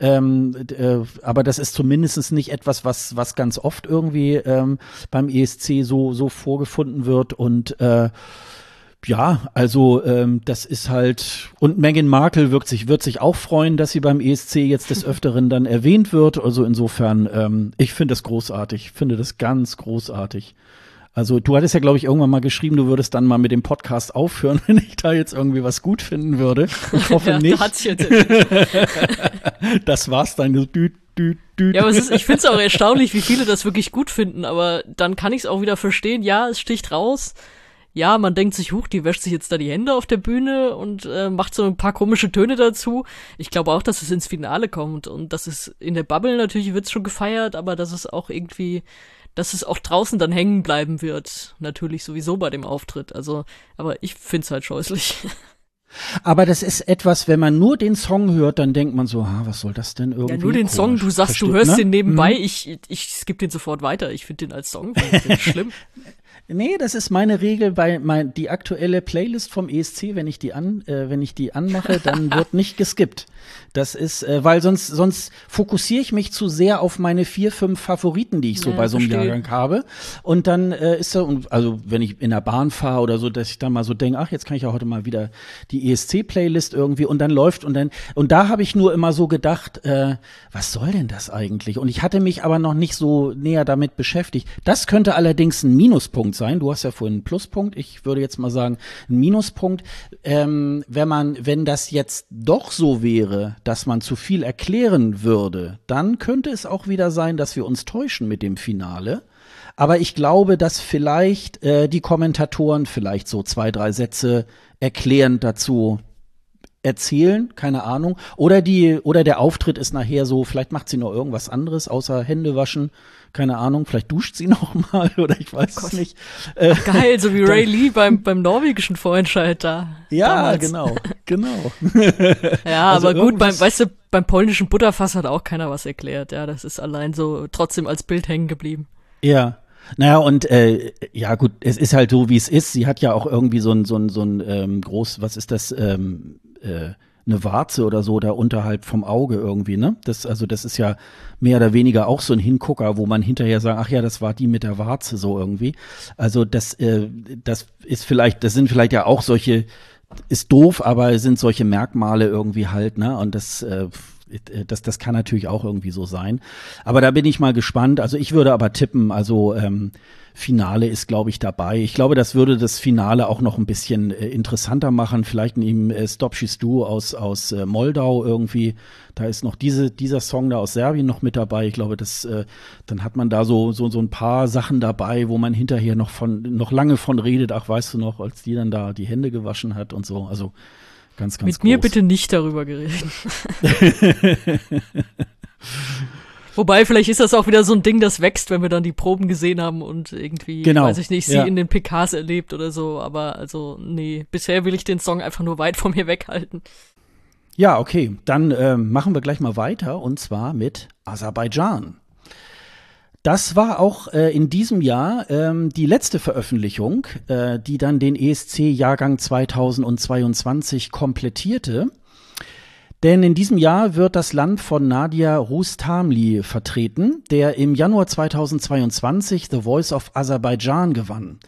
Ähm, äh, aber das ist zumindest nicht etwas, was, was ganz oft irgendwie ähm, beim ESC so, so vorgefunden wird. Und äh, ja, also ähm, das ist halt und Meghan Markle wird sich wird sich auch freuen, dass sie beim ESC jetzt des Öfteren dann erwähnt wird. Also insofern, ähm, ich finde das großartig, finde das ganz großartig. Also du hattest ja, glaube ich, irgendwann mal geschrieben, du würdest dann mal mit dem Podcast aufhören, wenn ich da jetzt irgendwie was gut finden würde. Ich hoffe ja, nicht. Hat's jetzt. das war's dann. Dü, dü, dü. Ja, aber ist, ich finde es auch erstaunlich, wie viele das wirklich gut finden. Aber dann kann ich es auch wieder verstehen. Ja, es sticht raus ja, man denkt sich, huch, die wäscht sich jetzt da die Hände auf der Bühne und äh, macht so ein paar komische Töne dazu. Ich glaube auch, dass es ins Finale kommt und dass es in der Bubble natürlich wird's schon gefeiert, aber dass es auch irgendwie, dass es auch draußen dann hängen bleiben wird. Natürlich sowieso bei dem Auftritt. Also, aber ich find's halt scheußlich. Aber das ist etwas, wenn man nur den Song hört, dann denkt man so, ah, was soll das denn irgendwie? Ja, nur den komisch. Song, du sagst, Versteht, du hörst ne? den nebenbei, mhm. ich, ich skippe den sofort weiter. Ich finde den als Song schlimm. Nee, das ist meine Regel bei mein, die aktuelle Playlist vom ESC, wenn ich die an, äh, wenn ich die anmache, dann wird nicht geskippt. Das ist, äh, weil sonst, sonst fokussiere ich mich zu sehr auf meine vier, fünf Favoriten, die ich so ja, bei so einem verstehe. Jahrgang habe. Und dann äh, ist da, also wenn ich in der Bahn fahre oder so, dass ich dann mal so denke, ach, jetzt kann ich ja heute mal wieder die ESC-Playlist irgendwie und dann läuft und dann, und da habe ich nur immer so gedacht, äh, was soll denn das eigentlich? Und ich hatte mich aber noch nicht so näher damit beschäftigt. Das könnte allerdings ein Minuspunkt sein. Du hast ja vorhin einen Pluspunkt. Ich würde jetzt mal sagen, ein Minuspunkt. Ähm, wenn man, wenn das jetzt doch so wäre, dass man zu viel erklären würde, dann könnte es auch wieder sein, dass wir uns täuschen mit dem Finale. Aber ich glaube, dass vielleicht äh, die Kommentatoren vielleicht so zwei, drei Sätze erklärend dazu erzählen, keine Ahnung. Oder die, oder der Auftritt ist nachher so, vielleicht macht sie noch irgendwas anderes, außer Hände waschen, keine Ahnung, vielleicht duscht sie noch mal oder ich weiß oh es nicht. Äh, Geil, so wie Ray Lee beim, beim norwegischen Vorentscheid da. Ja, damals. genau, genau. ja, also aber gut, beim, weißt du, beim polnischen Butterfass hat auch keiner was erklärt, ja, das ist allein so trotzdem als Bild hängen geblieben. Ja, naja, und äh, ja gut, es ist halt so, wie es ist. Sie hat ja auch irgendwie so ein, so ein, so ein ähm, groß, was ist das, ähm, äh, eine Warze oder so da unterhalb vom Auge irgendwie, ne? Das, also das ist ja mehr oder weniger auch so ein Hingucker, wo man hinterher sagt, ach ja, das war die mit der Warze so irgendwie. Also das, äh, das ist vielleicht, das sind vielleicht ja auch solche, ist doof, aber sind solche Merkmale irgendwie halt, ne? Und das, äh, das, das kann natürlich auch irgendwie so sein. Aber da bin ich mal gespannt. Also ich würde aber tippen, also ähm, Finale ist, glaube ich, dabei. Ich glaube, das würde das Finale auch noch ein bisschen äh, interessanter machen. Vielleicht neben äh, Stop She's Do aus, aus äh, Moldau irgendwie. Da ist noch diese, dieser Song da aus Serbien noch mit dabei. Ich glaube, das, äh, dann hat man da so, so, so ein paar Sachen dabei, wo man hinterher noch von, noch lange von redet. Ach, weißt du noch, als die dann da die Hände gewaschen hat und so. Also, ganz, ganz Mit groß. mir bitte nicht darüber geredet. Wobei, vielleicht ist das auch wieder so ein Ding, das wächst, wenn wir dann die Proben gesehen haben und irgendwie, genau. weiß ich nicht, sie ja. in den PKs erlebt oder so. Aber also, nee, bisher will ich den Song einfach nur weit von mir weghalten. Ja, okay, dann äh, machen wir gleich mal weiter und zwar mit Aserbaidschan. Das war auch äh, in diesem Jahr ähm, die letzte Veröffentlichung, äh, die dann den ESC-Jahrgang 2022 komplettierte. Denn in diesem Jahr wird das Land von Nadia Rustamli vertreten, der im Januar 2022 The Voice of Aserbaidschan gewann.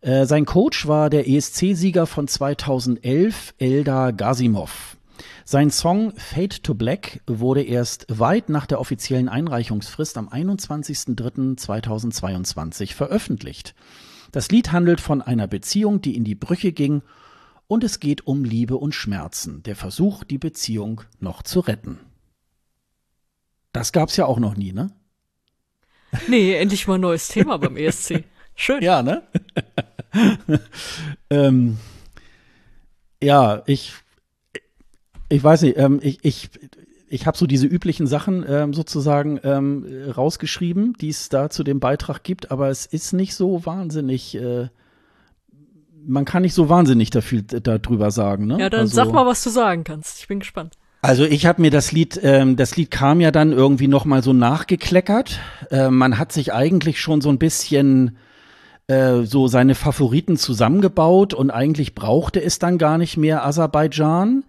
Äh, sein Coach war der ESC-Sieger von 2011, Eldar Gazimov. Sein Song Fade to Black wurde erst weit nach der offiziellen Einreichungsfrist am 21.03.2022 veröffentlicht. Das Lied handelt von einer Beziehung, die in die Brüche ging, und es geht um Liebe und Schmerzen, der Versuch, die Beziehung noch zu retten. Das gab's ja auch noch nie, ne? Nee, endlich mal ein neues Thema beim ESC. Schön. Ja, ne? ähm, ja, ich ich weiß nicht, ähm, ich, ich, ich habe so diese üblichen Sachen ähm, sozusagen ähm, rausgeschrieben, die es da zu dem Beitrag gibt, aber es ist nicht so wahnsinnig. Äh, man kann nicht so wahnsinnig dafür, darüber sagen. Ne? Ja, dann also, sag mal, was du sagen kannst. Ich bin gespannt. Also ich habe mir das Lied, ähm, das Lied kam ja dann irgendwie noch mal so nachgekleckert. Äh, man hat sich eigentlich schon so ein bisschen äh, so seine Favoriten zusammengebaut und eigentlich brauchte es dann gar nicht mehr Aserbaidschan.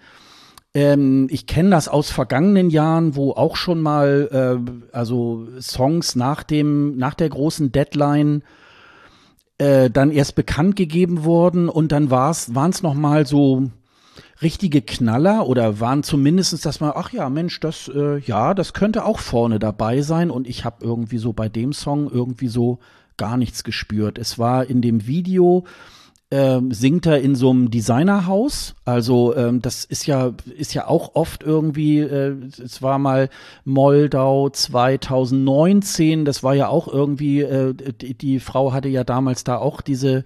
Ähm, ich kenne das aus vergangenen Jahren, wo auch schon mal äh, also Songs nach dem nach der großen Deadline äh, dann erst bekannt gegeben wurden und dann waren es noch mal so richtige Knaller oder waren zumindestens, dass man ach ja Mensch das äh, ja das könnte auch vorne dabei sein und ich habe irgendwie so bei dem Song irgendwie so gar nichts gespürt. Es war in dem Video ähm, singt er in so einem Designerhaus. Also ähm, das ist ja ist ja auch oft irgendwie. Äh, es war mal Moldau 2019. Das war ja auch irgendwie. Äh, die, die Frau hatte ja damals da auch diese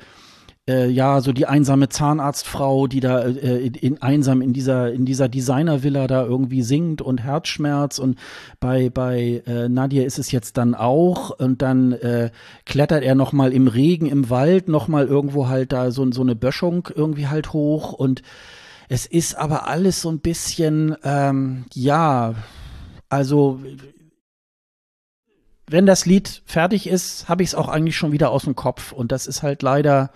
äh, ja, so die einsame Zahnarztfrau, die da äh, in, in, einsam in dieser in dieser Designervilla da irgendwie singt und Herzschmerz und bei bei äh, Nadia ist es jetzt dann auch und dann äh, klettert er noch mal im Regen im Wald noch mal irgendwo halt da so so eine Böschung irgendwie halt hoch und es ist aber alles so ein bisschen ähm, ja, also wenn das Lied fertig ist, habe ich es auch eigentlich schon wieder aus dem Kopf und das ist halt leider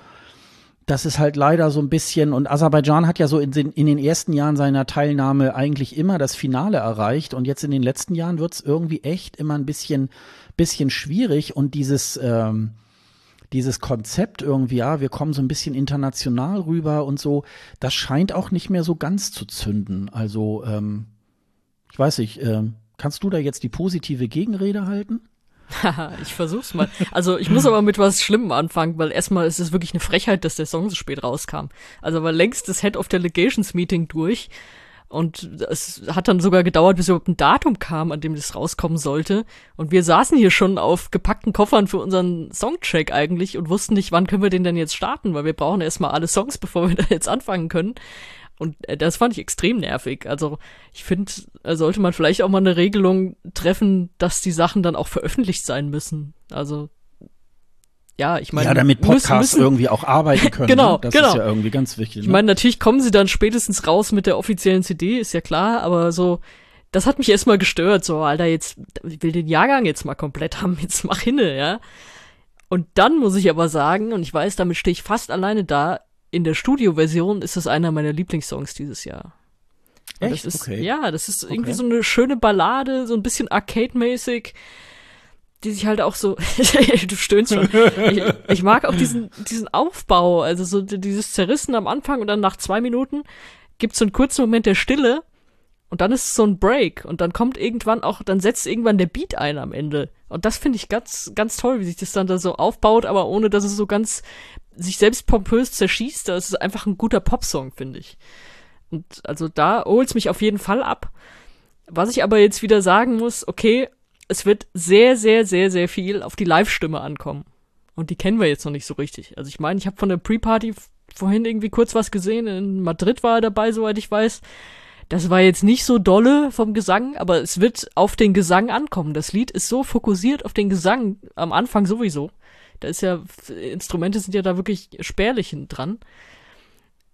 das ist halt leider so ein bisschen, und Aserbaidschan hat ja so in den, in den ersten Jahren seiner Teilnahme eigentlich immer das Finale erreicht und jetzt in den letzten Jahren wird es irgendwie echt immer ein bisschen, bisschen schwierig und dieses, ähm, dieses Konzept irgendwie, ja, wir kommen so ein bisschen international rüber und so, das scheint auch nicht mehr so ganz zu zünden. Also, ähm, ich weiß nicht, äh, kannst du da jetzt die positive Gegenrede halten? ich versuch's mal. Also ich muss aber mit was Schlimmem anfangen, weil erstmal ist es wirklich eine Frechheit, dass der Song so spät rauskam. Also war längst das Head of Delegations Meeting durch und es hat dann sogar gedauert, bis überhaupt ein Datum kam, an dem das rauskommen sollte. Und wir saßen hier schon auf gepackten Koffern für unseren Songcheck eigentlich und wussten nicht, wann können wir den denn jetzt starten, weil wir brauchen erstmal alle Songs, bevor wir da jetzt anfangen können. Und äh, das fand ich extrem nervig. Also ich finde, sollte man vielleicht auch mal eine Regelung treffen, dass die Sachen dann auch veröffentlicht sein müssen. Also ja, ich meine. Ja, damit Podcasts müssen, irgendwie auch arbeiten können. genau, ne? Das genau. ist ja irgendwie ganz wichtig. Ne? Ich meine, natürlich kommen sie dann spätestens raus mit der offiziellen CD, ist ja klar, aber so, das hat mich erstmal gestört. So, Alter, jetzt ich will den Jahrgang jetzt mal komplett haben, jetzt mach hinne, ja. Und dann muss ich aber sagen, und ich weiß, damit stehe ich fast alleine da, in der Studioversion ist das einer meiner Lieblingssongs dieses Jahr. Echt? Das ist, okay. Ja, das ist irgendwie so eine schöne Ballade, so ein bisschen Arcade-mäßig, die sich halt auch so, du stöhnst schon. Ich, ich, mag auch diesen, diesen Aufbau, also so dieses Zerrissen am Anfang und dann nach zwei Minuten gibt es so einen kurzen Moment der Stille und dann ist es so ein Break und dann kommt irgendwann auch, dann setzt irgendwann der Beat ein am Ende. Und das finde ich ganz, ganz toll, wie sich das dann da so aufbaut, aber ohne dass es so ganz sich selbst pompös zerschießt. Das ist einfach ein guter Popsong, finde ich. Und also da holt's mich auf jeden Fall ab. Was ich aber jetzt wieder sagen muss, okay, es wird sehr, sehr, sehr, sehr viel auf die Live-Stimme ankommen. Und die kennen wir jetzt noch nicht so richtig. Also ich meine, ich habe von der Pre-Party vorhin irgendwie kurz was gesehen. In Madrid war er dabei, soweit ich weiß. Das war jetzt nicht so dolle vom Gesang, aber es wird auf den Gesang ankommen. Das Lied ist so fokussiert auf den Gesang am Anfang sowieso. Da ist ja, Instrumente sind ja da wirklich spärlich dran.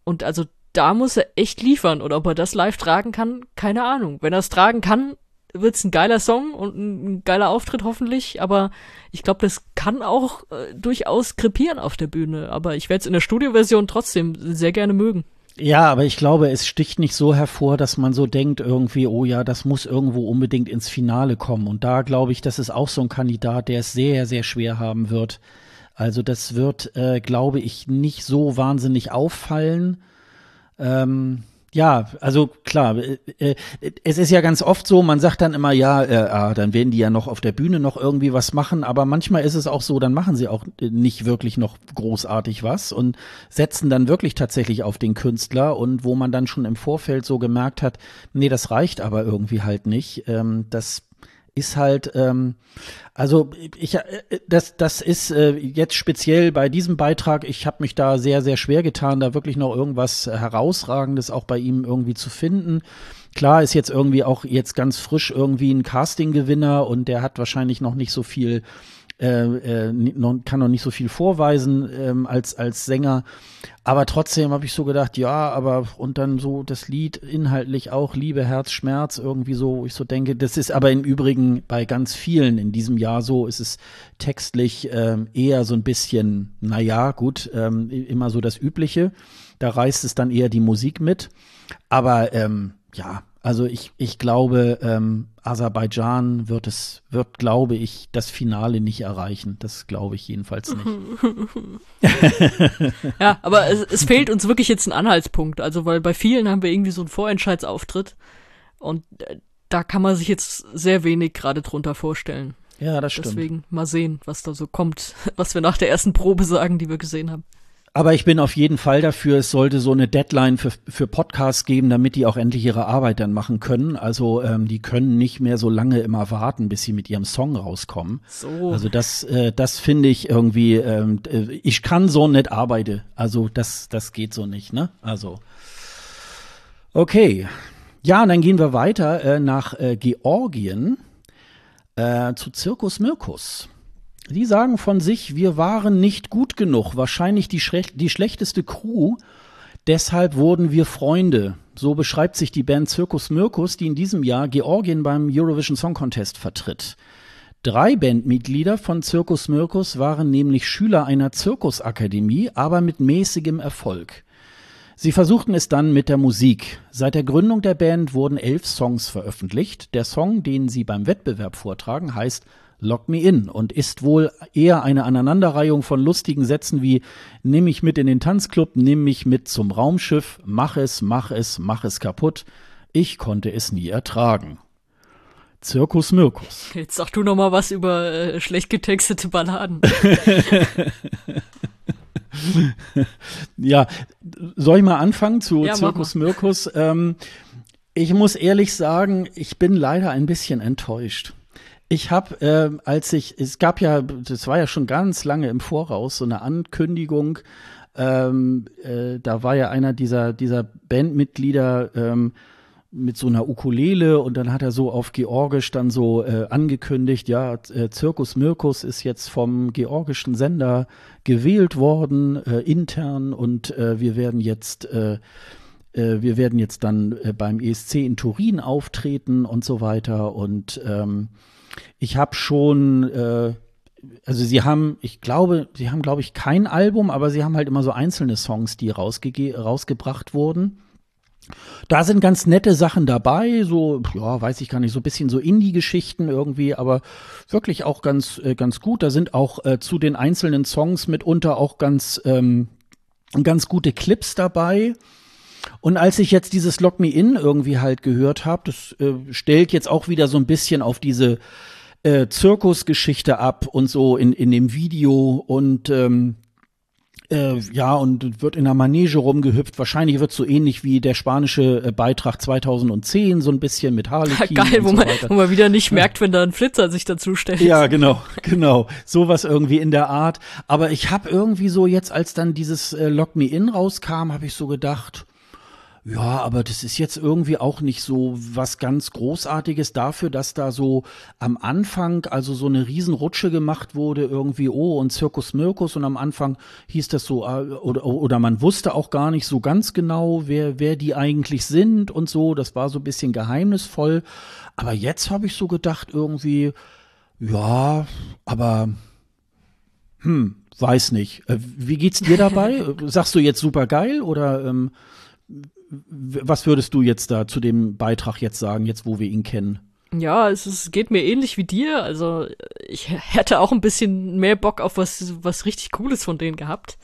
Und also da muss er echt liefern. Oder ob er das live tragen kann, keine Ahnung. Wenn er es tragen kann, wird's ein geiler Song und ein geiler Auftritt hoffentlich, aber ich glaube, das kann auch äh, durchaus krepieren auf der Bühne, aber ich werde es in der Studioversion trotzdem sehr gerne mögen. Ja, aber ich glaube, es sticht nicht so hervor, dass man so denkt irgendwie, oh ja, das muss irgendwo unbedingt ins Finale kommen. Und da glaube ich, das ist auch so ein Kandidat, der es sehr, sehr schwer haben wird. Also das wird, äh, glaube ich, nicht so wahnsinnig auffallen. Ähm, ja, also klar, äh, äh, es ist ja ganz oft so, man sagt dann immer, ja, äh, ah, dann werden die ja noch auf der Bühne noch irgendwie was machen, aber manchmal ist es auch so, dann machen sie auch nicht wirklich noch großartig was und setzen dann wirklich tatsächlich auf den Künstler und wo man dann schon im Vorfeld so gemerkt hat, nee, das reicht aber irgendwie halt nicht. Ähm, das ist halt, ähm, also ich, äh, das, das ist äh, jetzt speziell bei diesem Beitrag, ich habe mich da sehr, sehr schwer getan, da wirklich noch irgendwas herausragendes auch bei ihm irgendwie zu finden. Klar ist jetzt irgendwie auch jetzt ganz frisch irgendwie ein Casting-Gewinner und der hat wahrscheinlich noch nicht so viel äh, äh, noch, kann noch nicht so viel vorweisen ähm, als, als Sänger. Aber trotzdem habe ich so gedacht, ja, aber und dann so das Lied inhaltlich auch Liebe, Herz, Schmerz, irgendwie so, ich so denke, das ist aber im Übrigen bei ganz vielen in diesem Jahr so, ist es textlich ähm, eher so ein bisschen, naja, gut, ähm, immer so das Übliche. Da reißt es dann eher die Musik mit. Aber ähm, ja, also ich, ich glaube, ähm, Aserbaidschan wird es, wird, glaube ich, das Finale nicht erreichen. Das glaube ich jedenfalls nicht. ja, aber es, es fehlt uns wirklich jetzt ein Anhaltspunkt. Also, weil bei vielen haben wir irgendwie so einen Vorentscheidsauftritt und äh, da kann man sich jetzt sehr wenig gerade drunter vorstellen. Ja, das stimmt. Deswegen mal sehen, was da so kommt, was wir nach der ersten Probe sagen, die wir gesehen haben. Aber ich bin auf jeden Fall dafür, es sollte so eine Deadline für, für Podcasts geben, damit die auch endlich ihre Arbeit dann machen können. Also ähm, die können nicht mehr so lange immer warten, bis sie mit ihrem Song rauskommen. So. Also das, äh, das finde ich irgendwie, ähm, äh, ich kann so nicht arbeiten. Also das, das geht so nicht, ne? Also. Okay. Ja, und dann gehen wir weiter äh, nach äh, Georgien äh, zu Zirkus Mirkus. Die sagen von sich, wir waren nicht gut genug, wahrscheinlich die, die schlechteste Crew, deshalb wurden wir Freunde. So beschreibt sich die Band Circus Mirkus, die in diesem Jahr Georgien beim Eurovision Song Contest vertritt. Drei Bandmitglieder von Circus Mirkus waren nämlich Schüler einer Zirkusakademie, aber mit mäßigem Erfolg. Sie versuchten es dann mit der Musik. Seit der Gründung der Band wurden elf Songs veröffentlicht. Der Song, den sie beim Wettbewerb vortragen, heißt Lock Me In und ist wohl eher eine Aneinanderreihung von lustigen Sätzen wie Nimm mich mit in den Tanzclub, nimm mich mit zum Raumschiff, mach es, mach es, mach es kaputt. Ich konnte es nie ertragen. Zirkus Mirkus. Jetzt sag du noch mal was über äh, schlecht getextete Balladen. ja, soll ich mal anfangen zu ja, Zirkus Mirkus? Ähm, ich muss ehrlich sagen, ich bin leider ein bisschen enttäuscht. Ich habe, äh, als ich, es gab ja, das war ja schon ganz lange im Voraus, so eine Ankündigung. Ähm, äh, da war ja einer dieser, dieser Bandmitglieder ähm, mit so einer Ukulele und dann hat er so auf Georgisch dann so äh, angekündigt, ja, äh, Zirkus Mirkus ist jetzt vom georgischen Sender gewählt worden, äh, intern und äh, wir werden jetzt äh, äh, wir werden jetzt dann äh, beim ESC in Turin auftreten und so weiter und ähm, ich habe schon, äh, also sie haben, ich glaube, sie haben, glaube ich, kein Album, aber sie haben halt immer so einzelne Songs, die rausgebracht wurden. Da sind ganz nette Sachen dabei, so, ja, weiß ich gar nicht, so ein bisschen so Indie-Geschichten irgendwie, aber wirklich auch ganz, äh, ganz gut. Da sind auch äh, zu den einzelnen Songs mitunter auch ganz, ähm, ganz gute Clips dabei. Und als ich jetzt dieses Lock Me In irgendwie halt gehört habe, das äh, stellt jetzt auch wieder so ein bisschen auf diese äh, Zirkusgeschichte ab und so in, in dem Video und ähm, äh, ja, und wird in der Manege rumgehüpft. Wahrscheinlich wird so ähnlich wie der spanische äh, Beitrag 2010, so ein bisschen mit Harlequin. Geil, wo, so man, wo man wieder nicht merkt, wenn da ein Flitzer sich dazu stellt. Ja, genau, genau. Sowas irgendwie in der Art. Aber ich habe irgendwie so jetzt, als dann dieses äh, Lock Me In rauskam, habe ich so gedacht, Ja, aber das ist jetzt irgendwie auch nicht so was ganz Großartiges dafür, dass da so am Anfang also so eine Riesenrutsche gemacht wurde, irgendwie, oh, und Zirkus Mirkus und am Anfang hieß das so, äh, oder, oder man wusste auch gar nicht so ganz genau, wer, wer die eigentlich sind und so. Das war so ein bisschen geheimnisvoll. Aber jetzt habe ich so gedacht, irgendwie, ja, aber hm, weiß nicht. Äh, wie geht's dir dabei? Sagst du jetzt super geil oder ähm, was würdest du jetzt da zu dem Beitrag jetzt sagen, jetzt wo wir ihn kennen? Ja, es, ist, geht mir ähnlich wie dir. Also ich hätte auch ein bisschen mehr Bock auf was, was richtig Cooles von denen gehabt.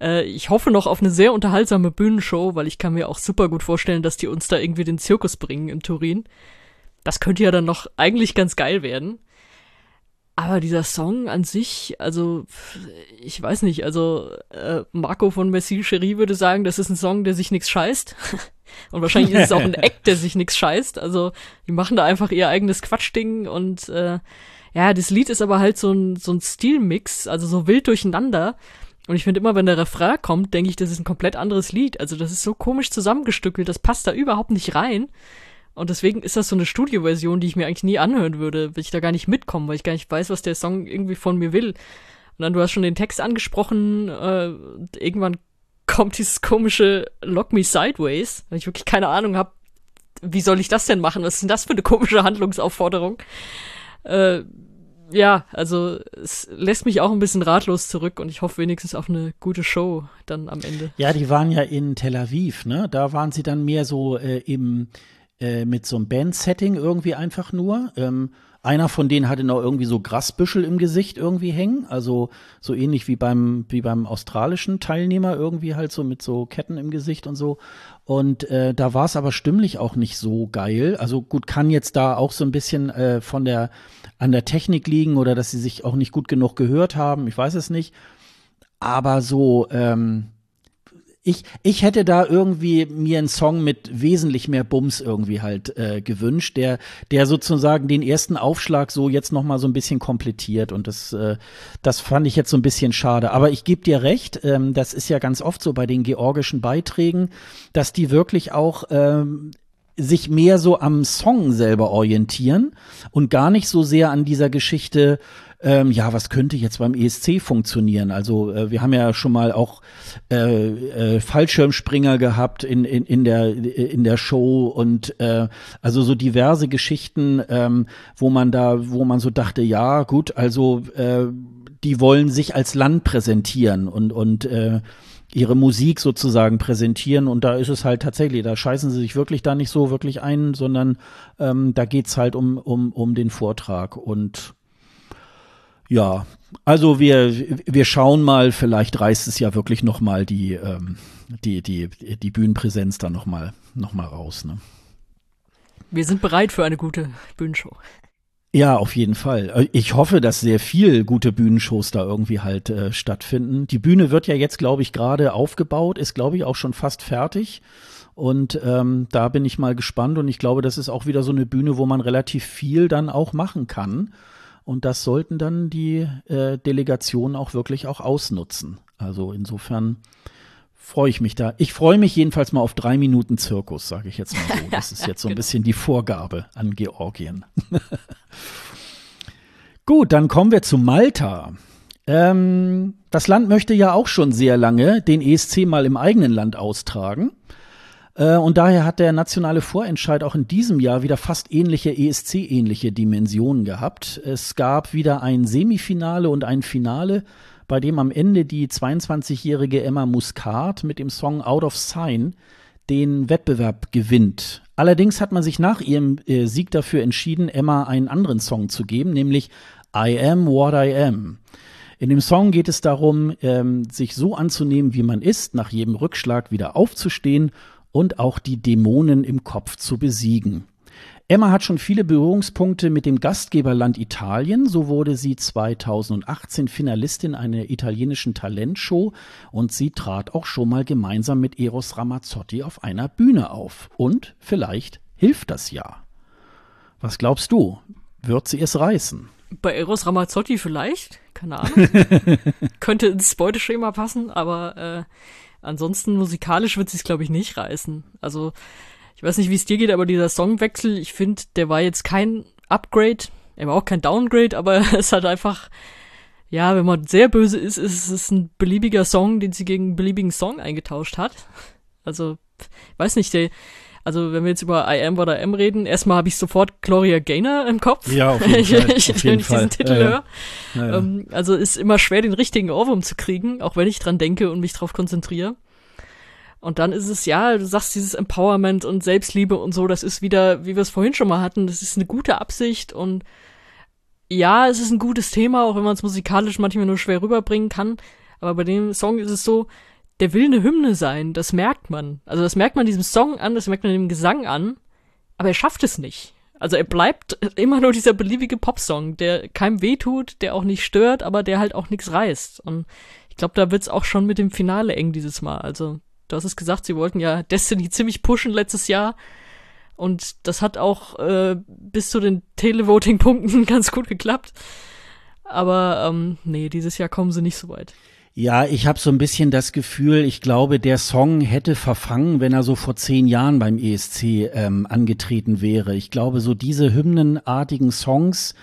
Äh, ich hoffe noch auf eine sehr unterhaltsame Bühnenshow, weil ich kann mir auch super gut vorstellen, dass die uns da irgendwie den Zirkus bringen in Turin. Das könnte ja dann noch eigentlich ganz geil werden. Aber dieser Song an sich, also ich weiß nicht, also äh, Marco von Messi Cherie würde sagen, das ist ein Song, der sich nichts scheißt. und wahrscheinlich ist es auch ein Act, der sich nichts scheißt. Also die machen da einfach ihr eigenes Quatschding und äh, ja, das Lied ist aber halt so ein, so ein Stilmix, also so wild durcheinander. Und ich finde immer, wenn der Refrain kommt, denke ich, das ist ein komplett anderes Lied. Also das ist so komisch zusammengestückelt, das passt da überhaupt nicht rein. Und deswegen ist das so eine Studioversion, die ich mir eigentlich nie anhören würde, weil ich da gar nicht mitkomme, weil ich gar nicht weiß, was der Song irgendwie von mir will. Und dann, du hast schon den Text angesprochen, äh, irgendwann kommt dieses komische Lock Me Sideways, weil ich wirklich keine Ahnung habe, wie soll ich das denn machen? Was ist denn das für eine komische Handlungsaufforderung? Äh, ja, also es lässt mich auch ein bisschen ratlos zurück und ich hoffe wenigstens auf eine gute Show dann am Ende. Ja, die waren ja in Tel Aviv, ne? Da waren sie dann mehr so äh, im äh, mit so einem Band-Setting irgendwie einfach nur. Ähm, einer von denen hatte noch irgendwie so Grasbüschel im Gesicht irgendwie hängen, also so ähnlich wie beim wie beim australischen Teilnehmer irgendwie halt so mit so Ketten im Gesicht und so. Und äh, da war es aber stimmlich auch nicht so geil. Also gut, kann jetzt da auch so ein bisschen äh, von der an der Technik liegen oder dass sie sich auch nicht gut genug gehört haben. Ich weiß es nicht. Aber so ähm, ich, ich hätte da irgendwie mir einen Song mit wesentlich mehr Bums irgendwie halt äh, gewünscht, der, der sozusagen den ersten Aufschlag so jetzt noch mal so ein bisschen komplettiert und das, äh, das fand ich jetzt so ein bisschen schade. Aber ich gebe dir recht, ähm, das ist ja ganz oft so bei den georgischen Beiträgen, dass die wirklich auch ähm, sich mehr so am Song selber orientieren und gar nicht so sehr an dieser Geschichte, ähm, ja, was könnte jetzt beim ESC funktionieren? Also äh, wir haben ja schon mal auch äh, äh, Fallschirmspringer gehabt in, in, in, der, in der Show und äh, also so diverse Geschichten, ähm, wo man da, wo man so dachte, ja, gut, also äh, die wollen sich als Land präsentieren und, und äh, ihre Musik sozusagen präsentieren und da ist es halt tatsächlich, da scheißen sie sich wirklich da nicht so wirklich ein, sondern ähm, da geht's halt um, um, um den Vortrag und ja, also wir, wir schauen mal, vielleicht reißt es ja wirklich noch mal die, ähm, die, die, die Bühnenpräsenz dann noch mal, noch mal raus. Ne? Wir sind bereit für eine gute Bühnenshow. Ja, auf jeden Fall. Ich hoffe, dass sehr viel gute Bühnenshows da irgendwie halt äh, stattfinden. Die Bühne wird ja jetzt, glaube ich, gerade aufgebaut, ist, glaube ich, auch schon fast fertig. Und ähm, da bin ich mal gespannt und ich glaube, das ist auch wieder so eine Bühne, wo man relativ viel dann auch machen kann. Und das sollten dann die äh, Delegationen auch wirklich auch ausnutzen. Also insofern freue ich mich da. Ich freue mich jedenfalls mal auf drei Minuten Zirkus, sage ich jetzt mal so. Das ist jetzt so ein genau. bisschen die Vorgabe an Georgien. Gut, dann kommen wir zu Malta. Ähm, das Land möchte ja auch schon sehr lange den ESC mal im eigenen Land austragen. Äh, und daher hat der nationale Vorentscheid auch in diesem Jahr wieder fast ähnliche ESC-ähnliche Dimensionen gehabt. Es gab wieder ein Semifinale und ein Finale, bei dem am Ende die 22-jährige Emma Muscat mit dem Song Out of Sign den Wettbewerb gewinnt. Allerdings hat man sich nach ihrem äh, Sieg dafür entschieden, Emma einen anderen Song zu geben, nämlich I Am What I Am. In dem Song geht es darum, ähm, sich so anzunehmen, wie man ist, nach jedem Rückschlag wieder aufzustehen und auch die Dämonen im Kopf zu besiegen. Emma hat schon viele Berührungspunkte mit dem Gastgeberland Italien. So wurde sie 2018 Finalistin einer italienischen Talentshow und sie trat auch schon mal gemeinsam mit Eros Ramazzotti auf einer Bühne auf. Und vielleicht hilft das ja. Was glaubst du? Wird sie es reißen? Bei Eros Ramazzotti vielleicht? Keine Ahnung. Könnte ins Beuteschema passen, aber äh, ansonsten musikalisch wird sie es, glaube ich, nicht reißen. Also, ich weiß nicht, wie es dir geht, aber dieser Songwechsel, ich finde, der war jetzt kein Upgrade, er war auch kein Downgrade, aber es hat einfach, ja, wenn man sehr böse ist, ist es ein beliebiger Song, den sie gegen einen beliebigen Song eingetauscht hat. Also, weiß nicht, der, also wenn wir jetzt über I Am What I Am reden, erstmal habe ich sofort Gloria Gaynor im Kopf. Ja, auf jeden Fall. ich, auf jeden ich diesen Titel ja, höre. Ja. Ja, ähm, also ist immer schwer, den richtigen Ohrwurm zu kriegen, auch wenn ich dran denke und mich drauf konzentriere. Und dann ist es, ja, du sagst dieses Empowerment und Selbstliebe und so, das ist wieder, wie wir es vorhin schon mal hatten, das ist eine gute Absicht und ja, es ist ein gutes Thema, auch wenn man es musikalisch manchmal nur schwer rüberbringen kann. Aber bei dem Song ist es so, der will eine Hymne sein, das merkt man. Also das merkt man diesem Song an, das merkt man dem Gesang an, aber er schafft es nicht. Also er bleibt immer nur dieser beliebige Popsong, der keinem wehtut, der auch nicht stört, aber der halt auch nichts reißt. Und ich glaube, da wird's auch schon mit dem Finale eng dieses Mal. Also du hast es gesagt, sie wollten ja Destiny ziemlich pushen letztes Jahr. Und das hat auch äh, bis zu den Televoting-Punkten ganz gut geklappt. Aber ähm, nee, dieses Jahr kommen sie nicht so weit. Ja, ich habe so ein bisschen das Gefühl, ich glaube, der Song hätte verfangen, wenn er so vor zehn Jahren beim ESC ähm, angetreten wäre. Ich glaube, so diese hymnenartigen Songs,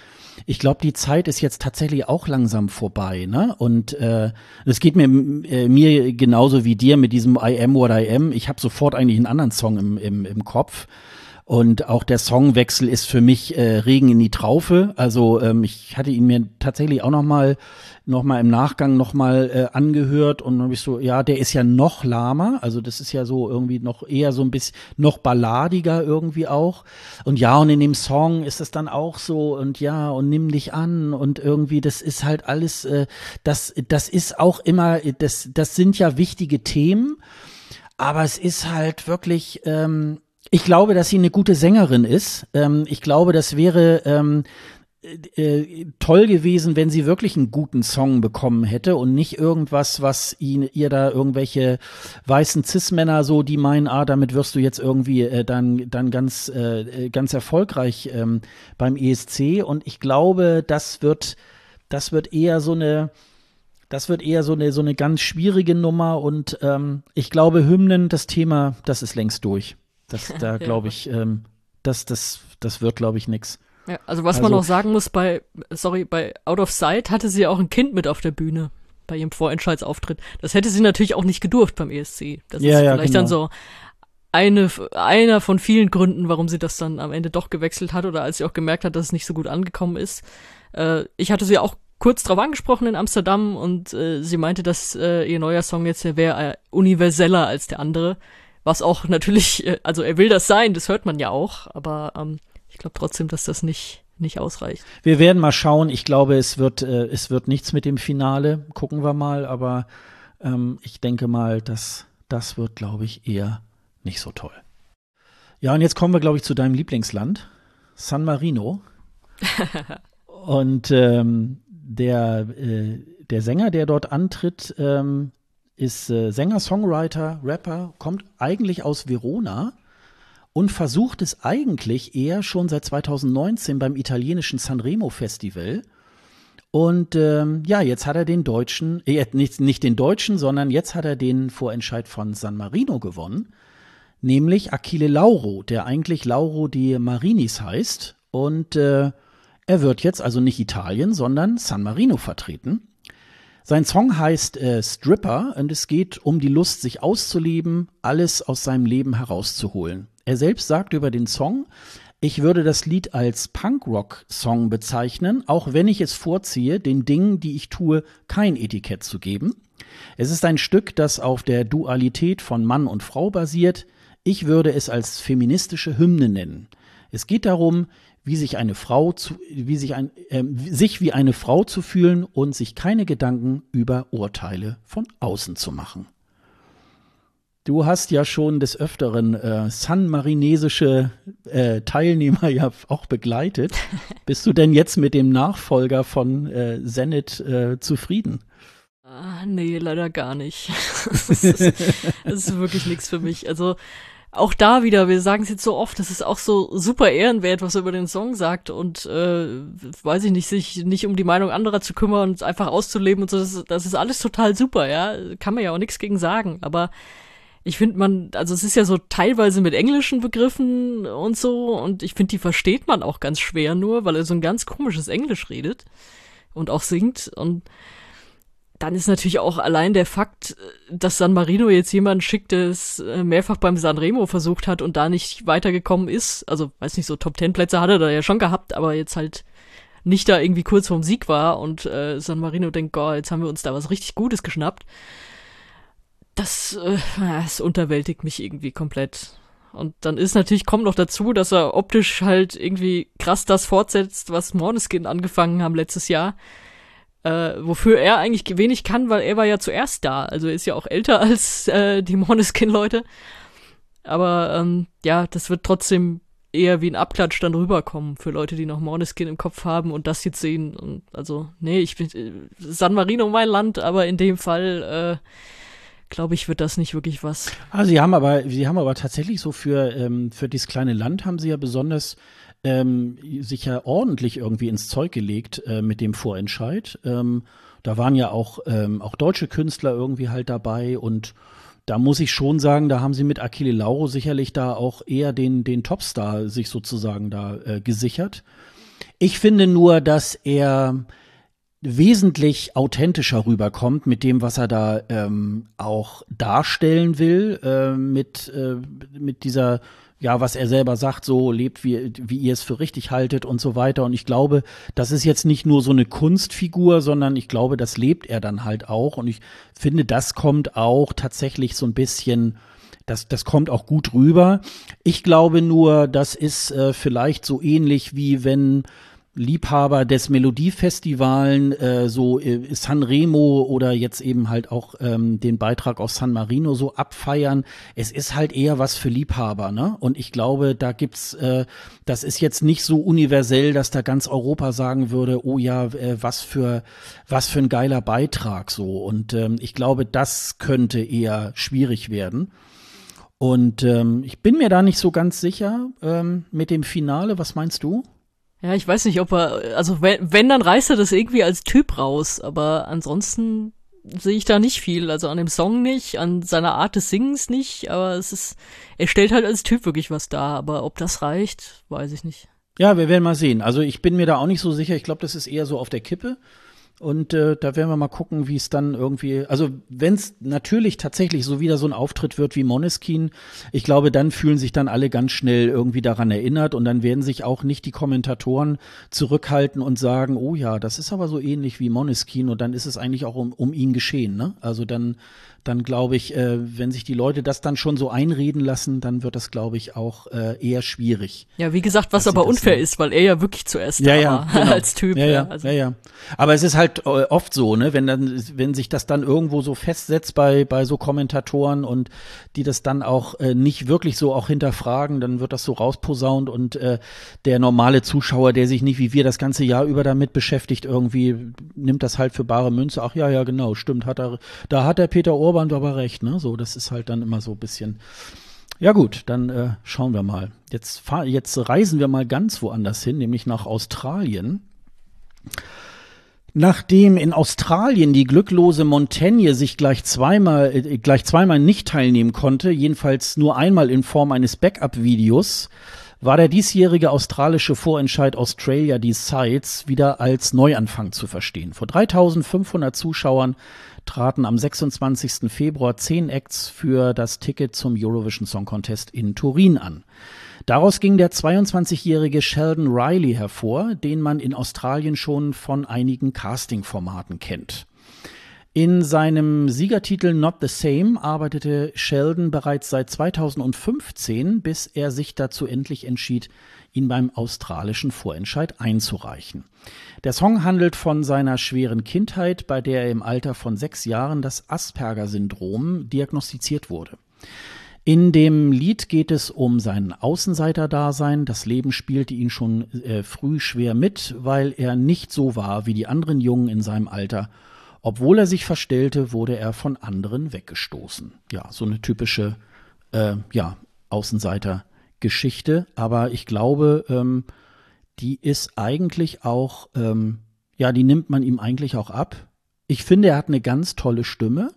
ich glaube, die Zeit ist jetzt tatsächlich auch langsam vorbei, ne? Und äh, es geht mir äh, mir genauso wie dir mit diesem I am what I am. Ich habe sofort eigentlich einen anderen Song im, im, im Kopf. Und auch der Songwechsel ist für mich äh, Regen in die Traufe. Also ähm, ich hatte ihn mir tatsächlich auch noch mal noch mal im Nachgang noch mal äh, angehört und habe ich so, ja, der ist ja noch lahmer. Also das ist ja so irgendwie noch eher so ein bisschen noch balladiger irgendwie auch. Und ja, und in dem Song ist es dann auch so und ja und nimm dich an und irgendwie das ist halt alles, äh, das das ist auch immer, das das sind ja wichtige Themen. Aber es ist halt wirklich, ähm, ich glaube, dass sie eine gute Sängerin ist. Ähm, ich glaube, das wäre ähm, äh, äh, toll gewesen, wenn sie wirklich einen guten Song bekommen hätte und nicht irgendwas, was ihn, ihr da irgendwelche weißen Cis-Männer so, die meinen, ah, damit wirst du jetzt irgendwie äh, dann, dann ganz, äh, ganz erfolgreich ähm, beim ESC. Und ich glaube, das wird, das wird eher so eine, das wird eher so eine, so eine ganz schwierige Nummer und ähm, ich glaube, Hymnen, das Thema, das ist längst durch. Das, da glaube ich, ähm, das, das, das wird, glaube ich, nix. Ja, also was also, man noch sagen muss, bei, sorry, bei Out of Sight hatte sie auch ein Kind mit auf der Bühne bei ihrem Vorentscheidsauftritt. Das hätte sie natürlich auch nicht gedurft beim ESC. Das ja, ist ja, vielleicht genau. dann so eine, einer von vielen Gründen, warum sie das dann am Ende doch gewechselt hat oder als sie auch gemerkt hat, dass es nicht so gut angekommen ist. Äh, ich hatte sie auch kurz drauf angesprochen in Amsterdam und äh, sie meinte, dass äh, ihr neuer Song jetzt wäre äh, universeller als der andere. Was auch natürlich, äh, also er will das sein, das hört man ja auch, aber ähm, ich glaube trotzdem, dass das nicht nicht ausreicht. Wir werden mal schauen. Ich glaube, es wird äh, es wird nichts mit dem Finale. Gucken wir mal. Aber ähm, ich denke mal, dass das wird, glaube ich, eher nicht so toll. Ja, und jetzt kommen wir, glaube ich, zu deinem Lieblingsland, San Marino. und ähm, der äh, der Sänger, der dort antritt, ähm, ist äh, Sänger, Songwriter, Rapper, kommt eigentlich aus Verona und versucht es eigentlich eher schon seit 2019 beim italienischen Sanremo Festival. Und ähm, ja, jetzt hat er den Deutschen, äh, nicht, nicht den Deutschen, sondern jetzt hat er den Vorentscheid von San Marino gewonnen, nämlich Achille Lauro, der eigentlich Lauro di Marinis heißt. Und äh, er wird jetzt also nicht Italien, sondern San Marino vertreten. Sein Song heißt äh, Stripper und es geht um die Lust, sich auszuleben, alles aus seinem Leben herauszuholen. Er selbst sagt über den Song, ich würde das Lied als Punkrock-Song bezeichnen, auch wenn ich es vorziehe, den Dingen, die ich tue, kein Etikett zu geben. Es ist ein Stück, das auf der Dualität von Mann und Frau basiert. Ich würde es als feministische Hymne nennen. Es geht darum, wie sich eine Frau zu, wie sich ein, äh, sich wie eine Frau zu fühlen und sich keine Gedanken über Urteile von außen zu machen. Du hast ja schon des Öfteren äh, San-Marinesische äh, Teilnehmer ja auch begleitet. Bist du denn jetzt mit dem Nachfolger von äh, Zenit äh, zufrieden? Ah, nee, leider gar nicht. das, ist, das ist wirklich nichts für mich. Also auch da wieder, wir sagen es jetzt so oft, das ist auch so super ehrenwert, was er über den Song sagt und äh, weiß ich nicht, sich nicht um die Meinung anderer zu kümmern und einfach auszuleben und so, das, das ist alles total super, ja. Kann man ja auch nichts gegen sagen. Aber ich finde man, also es ist ja so teilweise mit englischen Begriffen und so, und ich finde, die versteht man auch ganz schwer nur, weil er so ein ganz komisches Englisch redet und auch singt und dann ist natürlich auch allein der Fakt, dass San Marino jetzt jemanden schickt, der es äh, mehrfach beim Sanremo versucht hat und da nicht weitergekommen ist. Also, weiß nicht, so Top Ten Plätze hat er da ja schon gehabt, aber jetzt halt nicht da irgendwie kurz vorm Sieg war und äh, San Marino denkt, Gott, jetzt haben wir uns da was richtig Gutes geschnappt. Das, äh, das unterwältigt mich irgendwie komplett. Und dann ist natürlich, kommt noch dazu, dass er optisch halt irgendwie krass das fortsetzt, was Morneskin angefangen haben letztes Jahr äh, wofür er eigentlich wenig kann, weil er war ja zuerst da. Also er ist ja auch älter als äh, die Moneskin-Leute. Aber ähm, ja, das wird trotzdem eher wie ein Abklatsch dann rüberkommen für Leute, die noch Moneskin im Kopf haben und das jetzt sehen. Und also, nee, ich bin äh, San Marino mein Land, aber in dem Fall äh, glaube ich, wird das nicht wirklich was. Ah, sie haben aber, sie haben aber tatsächlich so für, ähm, für dieses kleine Land haben sie ja besonders ähm, sich ja ordentlich irgendwie ins Zeug gelegt äh, mit dem Vorentscheid. Ähm, da waren ja auch, ähm, auch deutsche Künstler irgendwie halt dabei und da muss ich schon sagen, da haben sie mit Achille Lauro sicherlich da auch eher den, den Topstar sich sozusagen da äh, gesichert. Ich finde nur, dass er wesentlich authentischer rüberkommt mit dem, was er da ähm, auch darstellen will, äh, mit, äh, mit dieser ja, was er selber sagt, so lebt, wie, wie ihr es für richtig haltet und so weiter. Und ich glaube, das ist jetzt nicht nur so eine Kunstfigur, sondern ich glaube, das lebt er dann halt auch. Und ich finde, das kommt auch tatsächlich so ein bisschen, das, das kommt auch gut rüber. Ich glaube nur, das ist äh, vielleicht so ähnlich wie wenn Liebhaber des Melodiefestivalen, äh, so äh, Sanremo oder jetzt eben halt auch ähm, den Beitrag aus San Marino so abfeiern. Es ist halt eher was für Liebhaber, ne? Und ich glaube, da gibt's, äh, das ist jetzt nicht so universell, dass da ganz Europa sagen würde, oh ja, äh, was für was für ein geiler Beitrag so. Und ähm, ich glaube, das könnte eher schwierig werden. Und ähm, ich bin mir da nicht so ganz sicher ähm, mit dem Finale. Was meinst du? Ja, ich weiß nicht, ob er, also wenn, wenn, dann reißt er das irgendwie als Typ raus, aber ansonsten sehe ich da nicht viel. Also an dem Song nicht, an seiner Art des Singens nicht, aber es ist, er stellt halt als Typ wirklich was dar, aber ob das reicht, weiß ich nicht. Ja, wir werden mal sehen. Also ich bin mir da auch nicht so sicher. Ich glaube, das ist eher so auf der Kippe. Und äh, da werden wir mal gucken, wie es dann irgendwie, also wenn es natürlich tatsächlich so wieder so ein Auftritt wird wie Moneskin, ich glaube, dann fühlen sich dann alle ganz schnell irgendwie daran erinnert und dann werden sich auch nicht die Kommentatoren zurückhalten und sagen, oh ja, das ist aber so ähnlich wie Moneskin und dann ist es eigentlich auch um, um ihn geschehen. Ne? Also dann dann glaube ich, äh, wenn sich die Leute das dann schon so einreden lassen, dann wird das, glaube ich, auch äh, eher schwierig. Ja, wie gesagt, was aber unfair ist, weil er ja wirklich zuerst ja, da ja, war genau. als Typ. Ja, ja, also. ja, ja. Aber es ist halt äh, oft so, ne, wenn dann, wenn sich das dann irgendwo so festsetzt bei bei so Kommentatoren und die das dann auch äh, nicht wirklich so auch hinterfragen, dann wird das so rausposaunt und äh, der normale Zuschauer, der sich nicht wie wir das ganze Jahr über damit beschäftigt, irgendwie nimmt das halt für bare Münze. Ach ja, ja, genau, stimmt, hat er, da hat der Peter Orban Orban aber recht, ne? So, das ist halt dann immer so ein bisschen. Ja gut, dann äh, schauen wir mal. Jetzt, fahr, jetzt reisen wir mal ganz woanders hin, nämlich nach Australien. Nachdem in Australien die glücklose Montaigne sich gleich zweimal, äh, gleich zweimal nicht teilnehmen konnte, jedenfalls nur einmal in Form eines Backup-Videos, war der diesjährige australische Vorentscheid Australia Decides wieder als Neuanfang zu verstehen. Vor 3500 Zuschauern traten am 26. Februar zehn Acts für das Ticket zum Eurovision Song Contest in Turin an. Daraus ging der 22-jährige Sheldon Riley hervor, den man in Australien schon von einigen Casting-Formaten kennt. In seinem Siegertitel Not the Same arbeitete Sheldon bereits seit 2015, bis er sich dazu endlich entschied, ihn beim australischen Vorentscheid einzureichen. Der Song handelt von seiner schweren Kindheit, bei der er im Alter von sechs Jahren das Asperger-Syndrom diagnostiziert wurde. In dem Lied geht es um sein Außenseiter-Dasein. Das Leben spielte ihn schon äh, früh schwer mit, weil er nicht so war wie die anderen Jungen in seinem Alter obwohl er sich verstellte, wurde er von anderen weggestoßen. Ja, so eine typische, äh, ja, Außenseiter-Geschichte. Aber ich glaube, ähm, die ist eigentlich auch, ähm, ja, die nimmt man ihm eigentlich auch ab. Ich finde, er hat eine ganz tolle Stimme.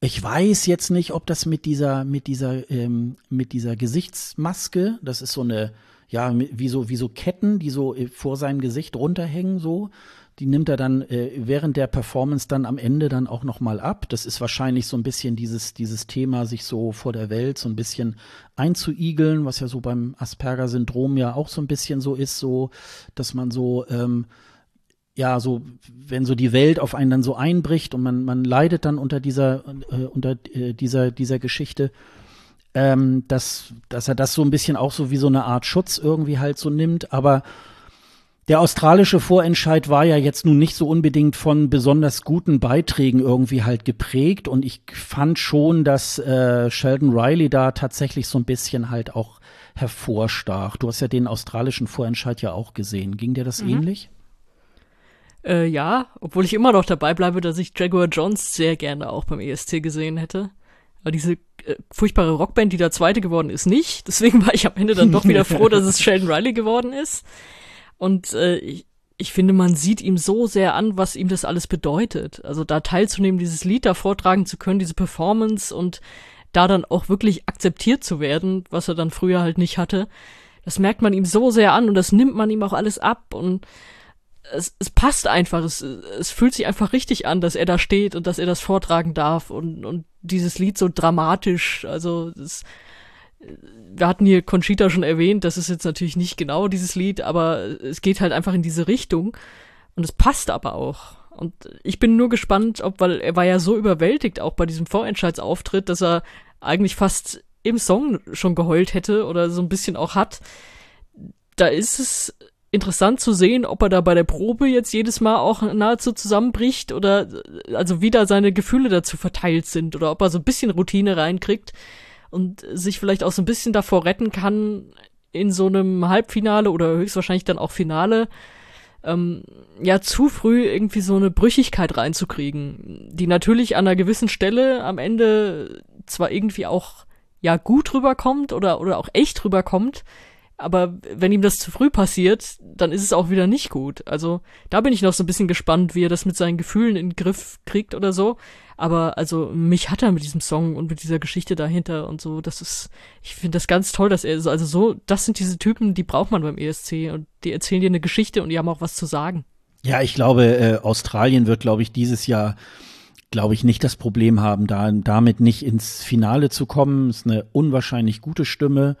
Ich weiß jetzt nicht, ob das mit dieser, mit dieser, ähm, mit dieser Gesichtsmaske, das ist so eine, ja, wie so, wie so Ketten, die so äh, vor seinem Gesicht runterhängen, so. Die nimmt er dann äh, während der Performance dann am Ende dann auch nochmal ab. Das ist wahrscheinlich so ein bisschen dieses, dieses Thema, sich so vor der Welt so ein bisschen einzuigeln, was ja so beim Asperger-Syndrom ja auch so ein bisschen so ist, so, dass man so, ähm, ja, so, wenn so die Welt auf einen dann so einbricht und man, man leidet dann unter dieser, äh, unter äh, dieser, dieser Geschichte, ähm, dass, dass er das so ein bisschen auch so wie so eine Art Schutz irgendwie halt so nimmt. Aber der australische Vorentscheid war ja jetzt nun nicht so unbedingt von besonders guten Beiträgen irgendwie halt geprägt. Und ich fand schon, dass äh, Sheldon Riley da tatsächlich so ein bisschen halt auch hervorstach. Du hast ja den australischen Vorentscheid ja auch gesehen. Ging dir das mhm. ähnlich? Äh, ja, obwohl ich immer noch dabei bleibe, dass ich Jaguar Jones sehr gerne auch beim ESC gesehen hätte. Aber diese äh, furchtbare Rockband, die da zweite geworden ist, nicht. Deswegen war ich am Ende dann doch wieder froh, dass es Sheldon Riley geworden ist. Und äh, ich, ich finde, man sieht ihm so sehr an, was ihm das alles bedeutet. Also da teilzunehmen, dieses Lied da vortragen zu können, diese Performance und da dann auch wirklich akzeptiert zu werden, was er dann früher halt nicht hatte. Das merkt man ihm so sehr an und das nimmt man ihm auch alles ab und es, es passt einfach, es, es fühlt sich einfach richtig an, dass er da steht und dass er das vortragen darf und, und dieses Lied so dramatisch, also es, wir hatten hier Conchita schon erwähnt, das ist jetzt natürlich nicht genau dieses Lied, aber es geht halt einfach in diese Richtung und es passt aber auch. Und ich bin nur gespannt, ob, weil er war ja so überwältigt auch bei diesem Vorentscheidsauftritt, dass er eigentlich fast im Song schon geheult hätte oder so ein bisschen auch hat. Da ist es interessant zu sehen, ob er da bei der Probe jetzt jedes Mal auch nahezu zusammenbricht oder also wie da seine Gefühle dazu verteilt sind oder ob er so ein bisschen Routine reinkriegt und sich vielleicht auch so ein bisschen davor retten kann, in so einem Halbfinale oder höchstwahrscheinlich dann auch Finale ähm, ja zu früh irgendwie so eine Brüchigkeit reinzukriegen, die natürlich an einer gewissen Stelle am Ende zwar irgendwie auch ja gut rüberkommt oder oder auch echt rüberkommt, aber wenn ihm das zu früh passiert, dann ist es auch wieder nicht gut. Also da bin ich noch so ein bisschen gespannt, wie er das mit seinen Gefühlen in den Griff kriegt oder so. Aber also mich hat er mit diesem Song und mit dieser Geschichte dahinter und so. Das ist, ich finde das ganz toll, dass er so, also so, das sind diese Typen, die braucht man beim ESC und die erzählen dir eine Geschichte und die haben auch was zu sagen. Ja, ich glaube, äh, Australien wird, glaube ich, dieses Jahr glaube ich, nicht das Problem haben, da damit nicht ins Finale zu kommen. Ist eine unwahrscheinlich gute Stimme.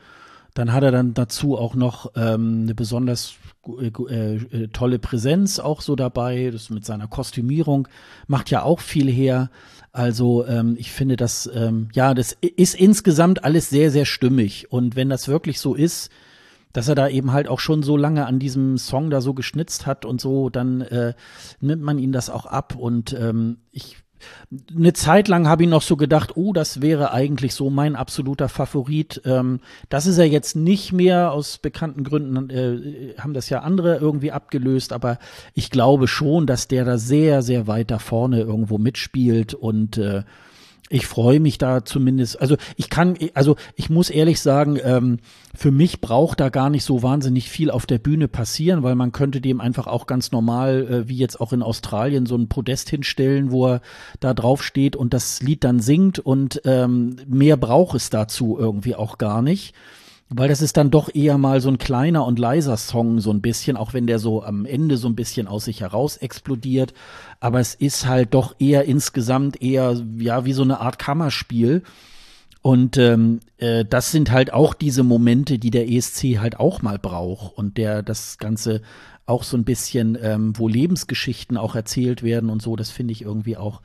Dann hat er dann dazu auch noch ähm, eine besonders äh, äh, tolle Präsenz auch so dabei. Das mit seiner Kostümierung macht ja auch viel her. Also ähm, ich finde das, ähm, ja, das ist insgesamt alles sehr, sehr stimmig. Und wenn das wirklich so ist, dass er da eben halt auch schon so lange an diesem Song da so geschnitzt hat und so, dann äh, nimmt man ihn das auch ab. Und ähm, ich eine Zeit lang habe ich noch so gedacht, oh, das wäre eigentlich so mein absoluter Favorit. Ähm, das ist er jetzt nicht mehr, aus bekannten Gründen äh, haben das ja andere irgendwie abgelöst, aber ich glaube schon, dass der da sehr, sehr weit da vorne irgendwo mitspielt und äh, ich freue mich da zumindest. Also ich kann, also ich muss ehrlich sagen, ähm, für mich braucht da gar nicht so wahnsinnig viel auf der Bühne passieren, weil man könnte dem einfach auch ganz normal, äh, wie jetzt auch in Australien, so ein Podest hinstellen, wo er da drauf steht und das Lied dann singt und ähm, mehr braucht es dazu irgendwie auch gar nicht. Weil das ist dann doch eher mal so ein kleiner und leiser Song, so ein bisschen, auch wenn der so am Ende so ein bisschen aus sich heraus explodiert. Aber es ist halt doch eher insgesamt eher, ja, wie so eine Art Kammerspiel. Und ähm, äh, das sind halt auch diese Momente, die der ESC halt auch mal braucht und der das Ganze auch so ein bisschen, ähm, wo Lebensgeschichten auch erzählt werden und so, das finde ich irgendwie auch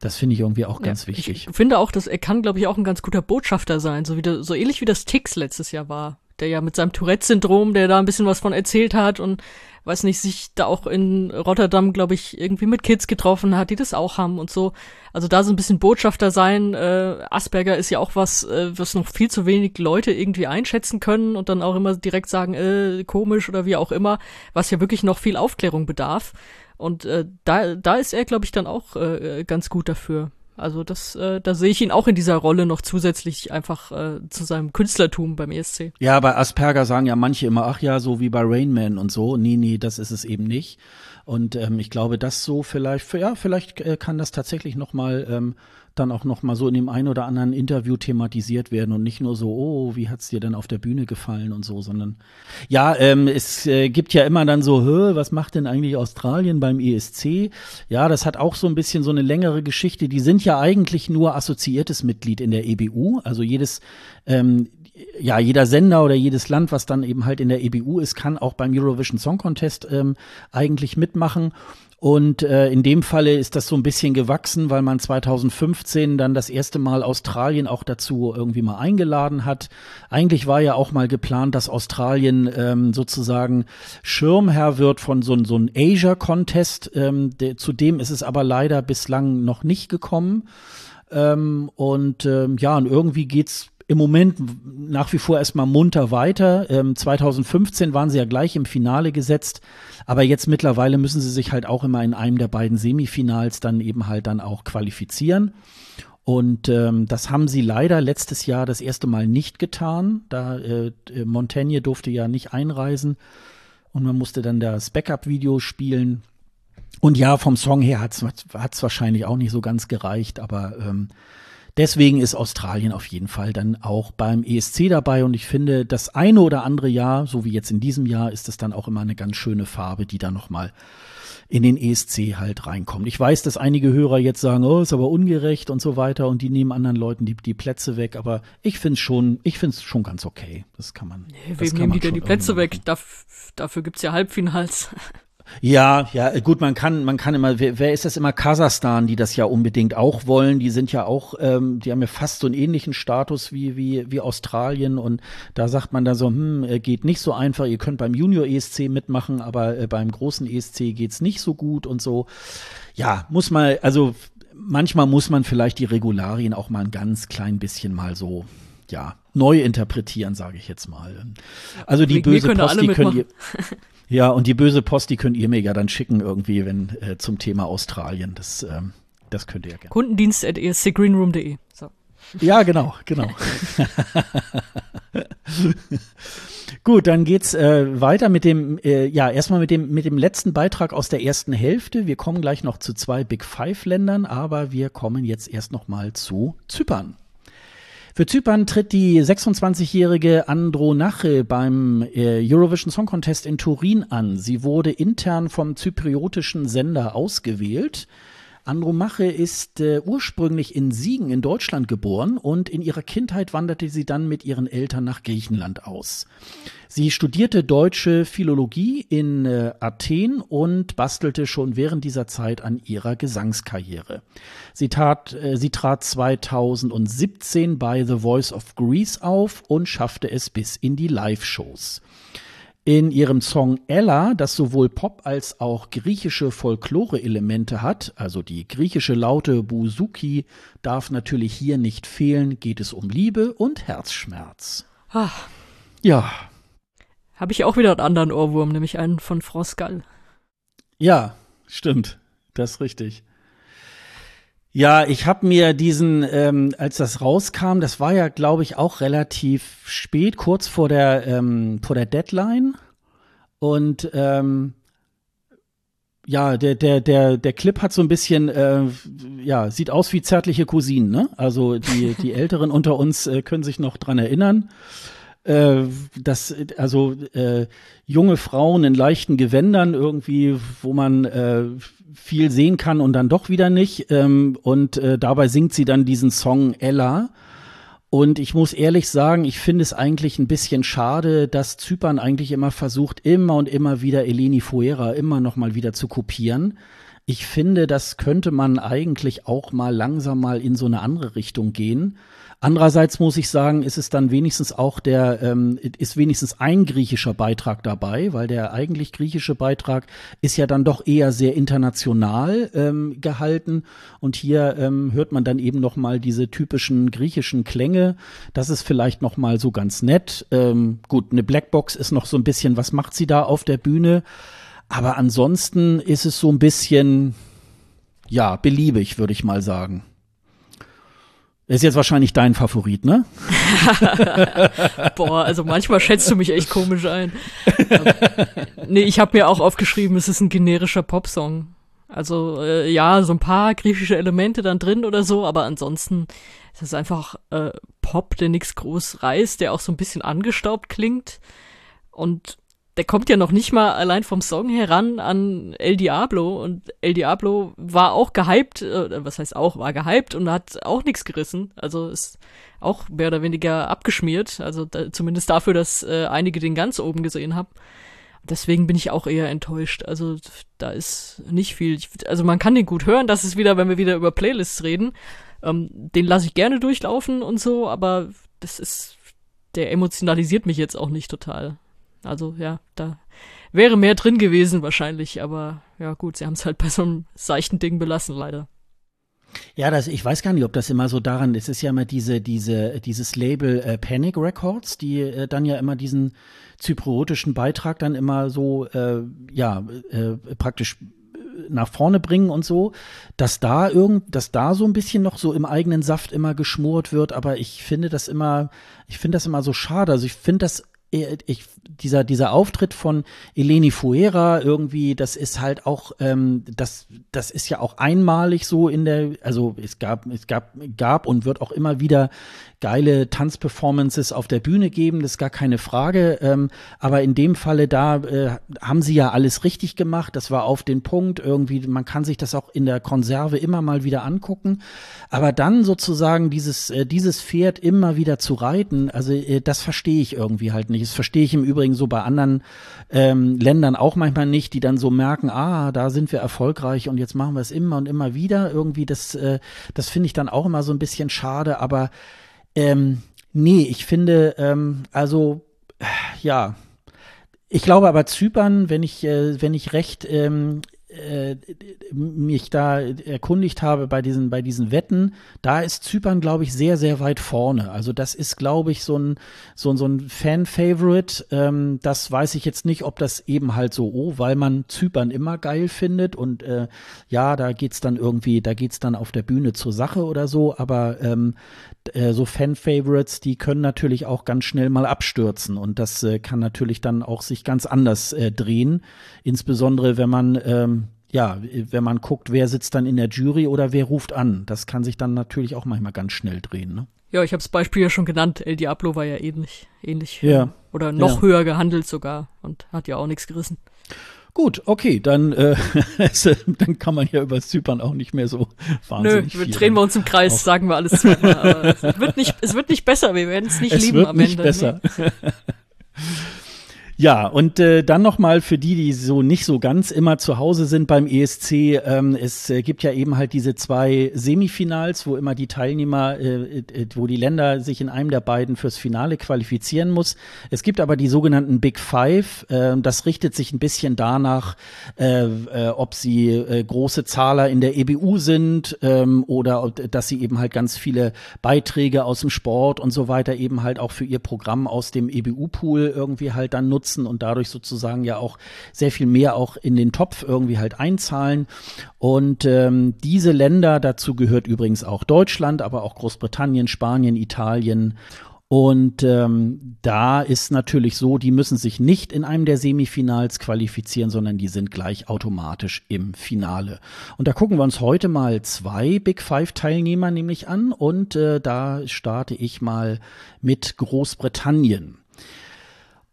das finde ich irgendwie auch ganz ja, wichtig. Ich finde auch, dass er kann, glaube ich, auch ein ganz guter Botschafter sein, so wie der, so ähnlich wie das Tix letztes Jahr war, der ja mit seinem Tourette-Syndrom, der da ein bisschen was von erzählt hat und weiß nicht, sich da auch in Rotterdam, glaube ich, irgendwie mit Kids getroffen hat, die das auch haben und so. Also da so ein bisschen Botschafter sein. Äh, Asperger ist ja auch was, äh, was noch viel zu wenig Leute irgendwie einschätzen können und dann auch immer direkt sagen, äh, komisch oder wie auch immer, was ja wirklich noch viel Aufklärung bedarf. Und äh, da, da ist er, glaube ich, dann auch äh, ganz gut dafür. Also das, äh, da sehe ich ihn auch in dieser Rolle noch zusätzlich einfach äh, zu seinem Künstlertum beim ESC. Ja, bei Asperger sagen ja manche immer, ach ja, so wie bei Rain Man und so. Nee, nee, das ist es eben nicht. Und ähm, ich glaube, das so vielleicht, ja, vielleicht äh, kann das tatsächlich noch mal ähm, dann auch noch mal so in dem einen oder anderen Interview thematisiert werden und nicht nur so, oh, wie hat's dir denn auf der Bühne gefallen und so, sondern ja, ähm, es äh, gibt ja immer dann so, was macht denn eigentlich Australien beim ESC? Ja, das hat auch so ein bisschen so eine längere Geschichte. Die sind ja eigentlich nur assoziiertes Mitglied in der EBU, also jedes ähm, ja, jeder Sender oder jedes Land, was dann eben halt in der EBU ist, kann auch beim Eurovision Song Contest ähm, eigentlich mitmachen. Und äh, in dem Falle ist das so ein bisschen gewachsen, weil man 2015 dann das erste Mal Australien auch dazu irgendwie mal eingeladen hat. Eigentlich war ja auch mal geplant, dass Australien ähm, sozusagen Schirmherr wird von so, so einem Asia-Contest. Ähm, zu dem ist es aber leider bislang noch nicht gekommen. Ähm, und ähm, ja, und irgendwie geht's im Moment nach wie vor erstmal munter weiter. Ähm, 2015 waren sie ja gleich im Finale gesetzt, aber jetzt mittlerweile müssen sie sich halt auch immer in einem der beiden Semifinals dann eben halt dann auch qualifizieren. Und ähm, das haben sie leider letztes Jahr das erste Mal nicht getan. Da äh, Montaigne durfte ja nicht einreisen und man musste dann das Backup-Video spielen. Und ja, vom Song her hat es wahrscheinlich auch nicht so ganz gereicht, aber ähm, Deswegen ist Australien auf jeden Fall dann auch beim ESC dabei und ich finde, das eine oder andere Jahr, so wie jetzt in diesem Jahr, ist es dann auch immer eine ganz schöne Farbe, die da nochmal in den ESC halt reinkommt. Ich weiß, dass einige Hörer jetzt sagen, oh, ist aber ungerecht und so weiter und die nehmen anderen Leuten die, die Plätze weg, aber ich finde es schon, ich finde es schon ganz okay. Das kann man. Nee, wem nehmen die denn die Plätze weg? Daf dafür gibt's ja Halbfinals. Ja, ja, gut, man kann, man kann immer, wer, wer ist das immer? Kasachstan, die das ja unbedingt auch wollen. Die sind ja auch, ähm, die haben ja fast so einen ähnlichen Status wie, wie, wie Australien. Und da sagt man dann so, hm, äh, geht nicht so einfach. Ihr könnt beim Junior ESC mitmachen, aber äh, beim großen ESC geht's nicht so gut und so. Ja, muss mal, also manchmal muss man vielleicht die Regularien auch mal ein ganz klein bisschen mal so, ja, neu interpretieren, sage ich jetzt mal. Also die wir, böse wir Post, die könnt ihr. Ja, und die böse Post, die könnt ihr mir ja dann schicken irgendwie, wenn äh, zum Thema Australien. Das, ähm, das könnt ihr ja gerne. Kundendienst at escgreenroom.de. So. Ja, genau, genau. Gut, dann geht's äh, weiter mit dem, äh, ja, erstmal mit dem, mit dem letzten Beitrag aus der ersten Hälfte. Wir kommen gleich noch zu zwei Big Five Ländern, aber wir kommen jetzt erst noch mal zu Zypern. Für Zypern tritt die 26-jährige Andronache beim äh, Eurovision Song Contest in Turin an. Sie wurde intern vom zypriotischen Sender ausgewählt. Andromache ist äh, ursprünglich in Siegen in Deutschland geboren und in ihrer Kindheit wanderte sie dann mit ihren Eltern nach Griechenland aus. Sie studierte deutsche Philologie in äh, Athen und bastelte schon während dieser Zeit an ihrer Gesangskarriere. Sie, tat, äh, sie trat 2017 bei The Voice of Greece auf und schaffte es bis in die Live-Shows. In ihrem Song Ella, das sowohl Pop als auch griechische Folklore-Elemente hat, also die griechische Laute Buzuki darf natürlich hier nicht fehlen, geht es um Liebe und Herzschmerz. Ach. Ja. Habe ich auch wieder einen anderen Ohrwurm, nämlich einen von Froscal. Ja, stimmt. Das ist richtig. Ja, ich habe mir diesen, ähm, als das rauskam, das war ja, glaube ich, auch relativ spät, kurz vor der ähm, vor der Deadline. Und ähm, ja, der der der der Clip hat so ein bisschen, äh, ja, sieht aus wie zärtliche Cousinen. Ne? Also die die Älteren unter uns äh, können sich noch dran erinnern äh, das, also äh, junge Frauen in leichten Gewändern irgendwie, wo man äh, viel sehen kann und dann doch wieder nicht. Ähm, und äh, dabei singt sie dann diesen Song Ella. Und ich muss ehrlich sagen, ich finde es eigentlich ein bisschen schade, dass Zypern eigentlich immer versucht, immer und immer wieder Eleni Fuera immer noch mal wieder zu kopieren. Ich finde, das könnte man eigentlich auch mal langsam mal in so eine andere Richtung gehen. Andererseits muss ich sagen, ist es dann wenigstens auch der, ähm, ist wenigstens ein griechischer Beitrag dabei, weil der eigentlich griechische Beitrag ist ja dann doch eher sehr international ähm, gehalten. Und hier ähm, hört man dann eben noch mal diese typischen griechischen Klänge. Das ist vielleicht noch mal so ganz nett. Ähm, gut, eine Blackbox ist noch so ein bisschen, was macht sie da auf der Bühne? Aber ansonsten ist es so ein bisschen, ja, beliebig, würde ich mal sagen. Ist jetzt wahrscheinlich dein Favorit, ne? Boah, also manchmal schätzt du mich echt komisch ein. nee, ich habe mir auch aufgeschrieben, es ist ein generischer Popsong. Also äh, ja, so ein paar griechische Elemente dann drin oder so, aber ansonsten ist es einfach äh, Pop, der nichts groß reißt, der auch so ein bisschen angestaubt klingt. Und der kommt ja noch nicht mal allein vom Song heran an El Diablo und El Diablo war auch gehypt, äh, was heißt auch, war gehypt und hat auch nichts gerissen. Also ist auch mehr oder weniger abgeschmiert, also da, zumindest dafür, dass äh, einige den ganz oben gesehen haben. Deswegen bin ich auch eher enttäuscht. Also da ist nicht viel. Ich, also man kann den gut hören. Das ist wieder, wenn wir wieder über Playlists reden. Ähm, den lasse ich gerne durchlaufen und so, aber das ist, der emotionalisiert mich jetzt auch nicht total. Also ja, da wäre mehr drin gewesen wahrscheinlich, aber ja gut, sie haben es halt bei so einem seichten Ding belassen, leider. Ja, das, ich weiß gar nicht, ob das immer so daran ist. Es ist ja immer diese, diese, dieses Label äh, Panic Records, die äh, dann ja immer diesen zypriotischen Beitrag dann immer so, äh, ja, äh, praktisch nach vorne bringen und so, dass da irgend, dass da so ein bisschen noch so im eigenen Saft immer geschmort wird, aber ich finde das immer, ich finde das immer so schade. Also ich finde das ich, dieser, dieser Auftritt von Eleni Fuera irgendwie, das ist halt auch, ähm, das, das ist ja auch einmalig so in der, also es gab, es gab, gab und wird auch immer wieder geile Tanzperformances auf der Bühne geben, das ist gar keine Frage. Ähm, aber in dem Falle da äh, haben sie ja alles richtig gemacht. Das war auf den Punkt irgendwie. Man kann sich das auch in der Konserve immer mal wieder angucken. Aber dann sozusagen dieses äh, dieses Pferd immer wieder zu reiten, also äh, das verstehe ich irgendwie halt nicht. Das verstehe ich im Übrigen so bei anderen ähm, Ländern auch manchmal nicht, die dann so merken, ah, da sind wir erfolgreich und jetzt machen wir es immer und immer wieder. Irgendwie das äh, das finde ich dann auch immer so ein bisschen schade. Aber ähm, nee, ich finde, ähm, also, ja. Ich glaube aber Zypern, wenn ich, äh, wenn ich recht ähm, äh, mich da erkundigt habe bei diesen, bei diesen Wetten, da ist Zypern, glaube ich, sehr, sehr weit vorne. Also das ist, glaube ich, so ein, so, so ein Fan-Favorite. Ähm, das weiß ich jetzt nicht, ob das eben halt so, oh, weil man Zypern immer geil findet und äh, ja, da geht's dann irgendwie, da geht's dann auf der Bühne zur Sache oder so, aber ähm, äh, so Fan-Favorites, die können natürlich auch ganz schnell mal abstürzen und das äh, kann natürlich dann auch sich ganz anders äh, drehen, insbesondere wenn man ähm, ja, wenn man guckt, wer sitzt dann in der Jury oder wer ruft an. Das kann sich dann natürlich auch manchmal ganz schnell drehen. Ne? Ja, ich habe das Beispiel ja schon genannt. El Diablo war ja ähnlich, ähnlich ja. oder noch ja. höher gehandelt sogar und hat ja auch nichts gerissen. Gut, okay, dann, äh, dann kann man ja über Zypern auch nicht mehr so wahnsinnig Nö, viel drehen wir uns im Kreis, sagen wir alles zweimal. Es wird nicht, es wird nicht besser, wir werden es nicht es lieben wird am nicht Ende. besser. Nee. Ja, und äh, dann nochmal für die, die so nicht so ganz immer zu Hause sind beim ESC, ähm, es äh, gibt ja eben halt diese zwei Semifinals, wo immer die Teilnehmer, äh, äh, wo die Länder sich in einem der beiden fürs Finale qualifizieren muss. Es gibt aber die sogenannten Big Five, äh, das richtet sich ein bisschen danach, äh, äh, ob sie äh, große Zahler in der EBU sind ähm, oder dass sie eben halt ganz viele Beiträge aus dem Sport und so weiter eben halt auch für ihr Programm aus dem EBU-Pool irgendwie halt dann nutzen nutzen und dadurch sozusagen ja auch sehr viel mehr auch in den Topf irgendwie halt einzahlen. Und ähm, diese Länder, dazu gehört übrigens auch Deutschland, aber auch Großbritannien, Spanien, Italien und ähm, da ist natürlich so, die müssen sich nicht in einem der Semifinals qualifizieren, sondern die sind gleich automatisch im Finale. Und da gucken wir uns heute mal zwei Big Five Teilnehmer nämlich an und äh, da starte ich mal mit Großbritannien.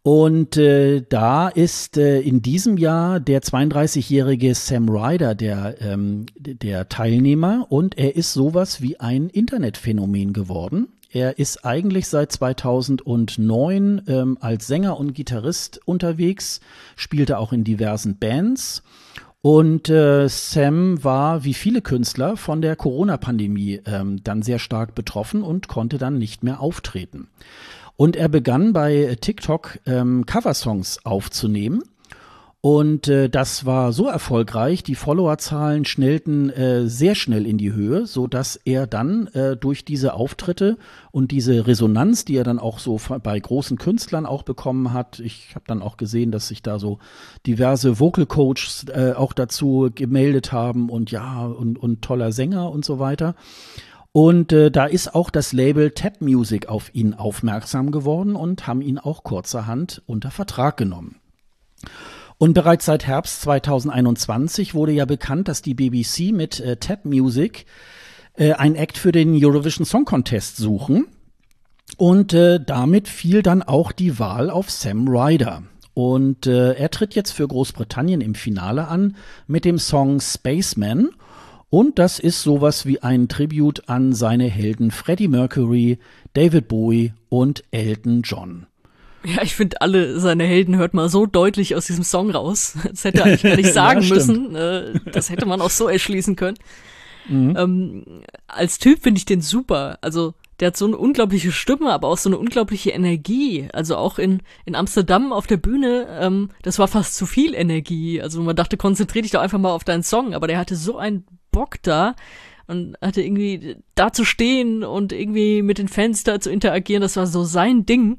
Und äh, da ist äh, in diesem Jahr der 32-jährige Sam Ryder der, ähm, der Teilnehmer und er ist sowas wie ein Internetphänomen geworden. Er ist eigentlich seit 2009 ähm, als Sänger und Gitarrist unterwegs, spielte auch in diversen Bands. Und äh, Sam war, wie viele Künstler, von der Corona-Pandemie ähm, dann sehr stark betroffen und konnte dann nicht mehr auftreten. Und er begann bei TikTok ähm, Coversongs aufzunehmen. Und äh, das war so erfolgreich, die Followerzahlen schnellten äh, sehr schnell in die Höhe, so dass er dann äh, durch diese Auftritte und diese Resonanz, die er dann auch so bei großen Künstlern auch bekommen hat, ich habe dann auch gesehen, dass sich da so diverse Vocal Coaches äh, auch dazu gemeldet haben und ja und und toller Sänger und so weiter. Und äh, da ist auch das Label Tap Music auf ihn aufmerksam geworden und haben ihn auch kurzerhand unter Vertrag genommen. Und bereits seit Herbst 2021 wurde ja bekannt, dass die BBC mit äh, Tap Music äh, ein Act für den Eurovision Song Contest suchen. Und äh, damit fiel dann auch die Wahl auf Sam Ryder. Und äh, er tritt jetzt für Großbritannien im Finale an mit dem Song Spaceman. Und das ist sowas wie ein Tribut an seine Helden Freddie Mercury, David Bowie und Elton John. Ja, ich finde, alle seine Helden hört man so deutlich aus diesem Song raus. Das hätte er eigentlich gar nicht sagen ja, müssen. Äh, das hätte man auch so erschließen können. Mhm. Ähm, als Typ finde ich den super. Also, der hat so eine unglaubliche Stimme, aber auch so eine unglaubliche Energie. Also auch in, in Amsterdam auf der Bühne, ähm, das war fast zu viel Energie. Also man dachte, konzentrier dich doch einfach mal auf deinen Song, aber der hatte so einen Bock da und hatte irgendwie da zu stehen und irgendwie mit den Fans da zu interagieren, das war so sein Ding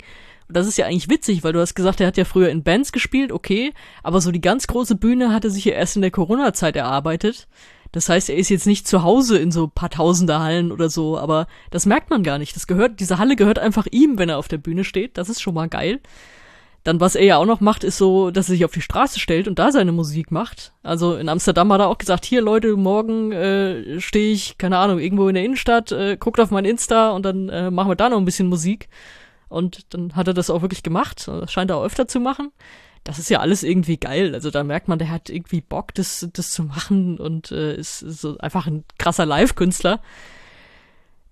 das ist ja eigentlich witzig, weil du hast gesagt, er hat ja früher in Bands gespielt, okay, aber so die ganz große Bühne hatte sich ja erst in der Corona-Zeit erarbeitet. Das heißt, er ist jetzt nicht zu Hause in so paar Tausender Hallen oder so, aber das merkt man gar nicht. Das gehört, diese Halle gehört einfach ihm, wenn er auf der Bühne steht. Das ist schon mal geil. Dann, was er ja auch noch macht, ist so, dass er sich auf die Straße stellt und da seine Musik macht. Also in Amsterdam hat er auch gesagt, hier Leute, morgen äh, stehe ich, keine Ahnung, irgendwo in der Innenstadt, äh, guckt auf mein Insta und dann äh, machen wir da noch ein bisschen Musik. Und dann hat er das auch wirklich gemacht. Das scheint er auch öfter zu machen. Das ist ja alles irgendwie geil. Also da merkt man, der hat irgendwie Bock, das, das zu machen und äh, ist, ist so einfach ein krasser Live-Künstler.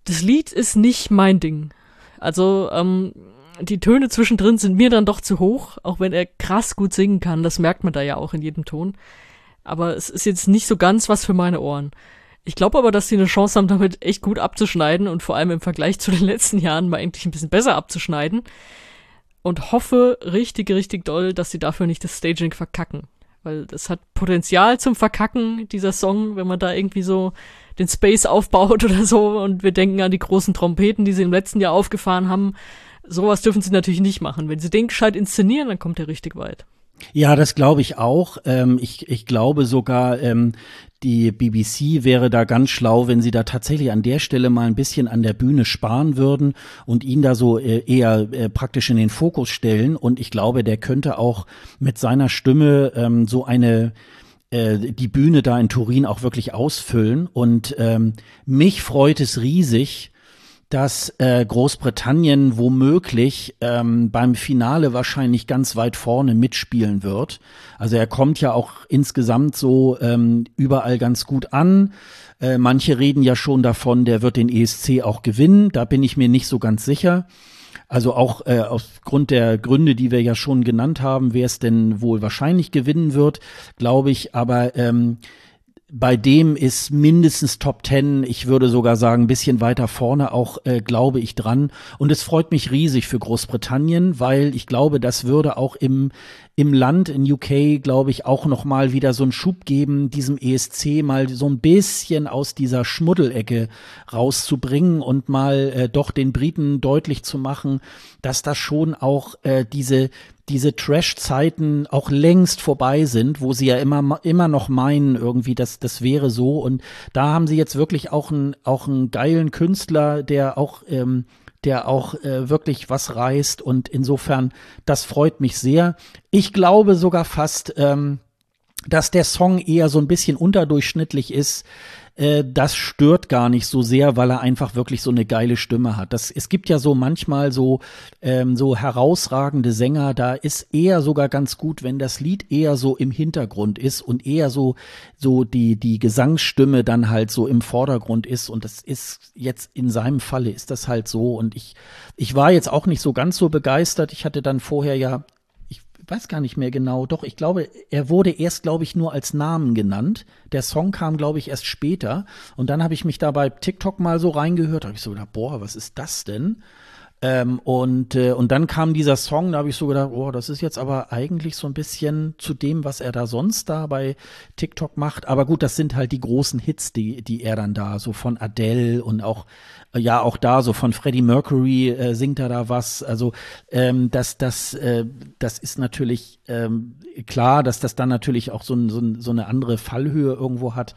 Das Lied ist nicht mein Ding. Also, ähm, die Töne zwischendrin sind mir dann doch zu hoch, auch wenn er krass gut singen kann. Das merkt man da ja auch in jedem Ton. Aber es ist jetzt nicht so ganz was für meine Ohren. Ich glaube aber, dass sie eine Chance haben, damit echt gut abzuschneiden und vor allem im Vergleich zu den letzten Jahren mal eigentlich ein bisschen besser abzuschneiden. Und hoffe richtig, richtig doll, dass sie dafür nicht das Staging verkacken. Weil das hat Potenzial zum Verkacken, dieser Song, wenn man da irgendwie so den Space aufbaut oder so und wir denken an die großen Trompeten, die sie im letzten Jahr aufgefahren haben. Sowas dürfen sie natürlich nicht machen. Wenn sie den gescheit inszenieren, dann kommt er richtig weit. Ja, das glaube ich auch. Ähm, ich, ich glaube sogar, ähm, die BBC wäre da ganz schlau, wenn sie da tatsächlich an der Stelle mal ein bisschen an der Bühne sparen würden und ihn da so äh, eher äh, praktisch in den Fokus stellen. Und ich glaube, der könnte auch mit seiner Stimme ähm, so eine äh, die Bühne da in Turin auch wirklich ausfüllen. Und ähm, mich freut es riesig, dass äh, Großbritannien womöglich ähm, beim Finale wahrscheinlich ganz weit vorne mitspielen wird. Also er kommt ja auch insgesamt so ähm, überall ganz gut an. Äh, manche reden ja schon davon, der wird den ESC auch gewinnen. Da bin ich mir nicht so ganz sicher. Also auch äh, aufgrund der Gründe, die wir ja schon genannt haben, wer es denn wohl wahrscheinlich gewinnen wird, glaube ich. Aber ähm, bei dem ist mindestens Top Ten, ich würde sogar sagen, ein bisschen weiter vorne auch, äh, glaube ich, dran. Und es freut mich riesig für Großbritannien, weil ich glaube, das würde auch im, im Land in UK, glaube ich, auch noch mal wieder so einen Schub geben, diesem ESC mal so ein bisschen aus dieser Schmuddelecke rauszubringen und mal äh, doch den Briten deutlich zu machen, dass das schon auch äh, diese diese Trash-Zeiten auch längst vorbei sind, wo sie ja immer, immer noch meinen, irgendwie, dass das wäre so. Und da haben sie jetzt wirklich auch einen, auch einen geilen Künstler, der auch, ähm, der auch äh, wirklich was reißt. Und insofern, das freut mich sehr. Ich glaube sogar fast, ähm, dass der Song eher so ein bisschen unterdurchschnittlich ist. Äh, das stört gar nicht so sehr, weil er einfach wirklich so eine geile Stimme hat. Das, es gibt ja so manchmal so, ähm, so herausragende Sänger, da ist eher sogar ganz gut, wenn das Lied eher so im Hintergrund ist und eher so, so die, die Gesangsstimme dann halt so im Vordergrund ist. Und das ist jetzt in seinem Falle ist das halt so. Und ich, ich war jetzt auch nicht so ganz so begeistert. Ich hatte dann vorher ja weiß gar nicht mehr genau. Doch, ich glaube, er wurde erst, glaube ich, nur als Namen genannt. Der Song kam, glaube ich, erst später. Und dann habe ich mich da bei TikTok mal so reingehört. Habe ich so gedacht, boah, was ist das denn? Ähm, und, äh, und dann kam dieser Song, da habe ich so gedacht, oh, das ist jetzt aber eigentlich so ein bisschen zu dem, was er da sonst da bei TikTok macht. Aber gut, das sind halt die großen Hits, die, die er dann da, so von Adele und auch, äh, ja, auch da, so von Freddie Mercury äh, singt er da was. Also ähm, das, das, äh, das ist natürlich ähm, klar, dass das dann natürlich auch so, ein, so, ein, so eine andere Fallhöhe irgendwo hat.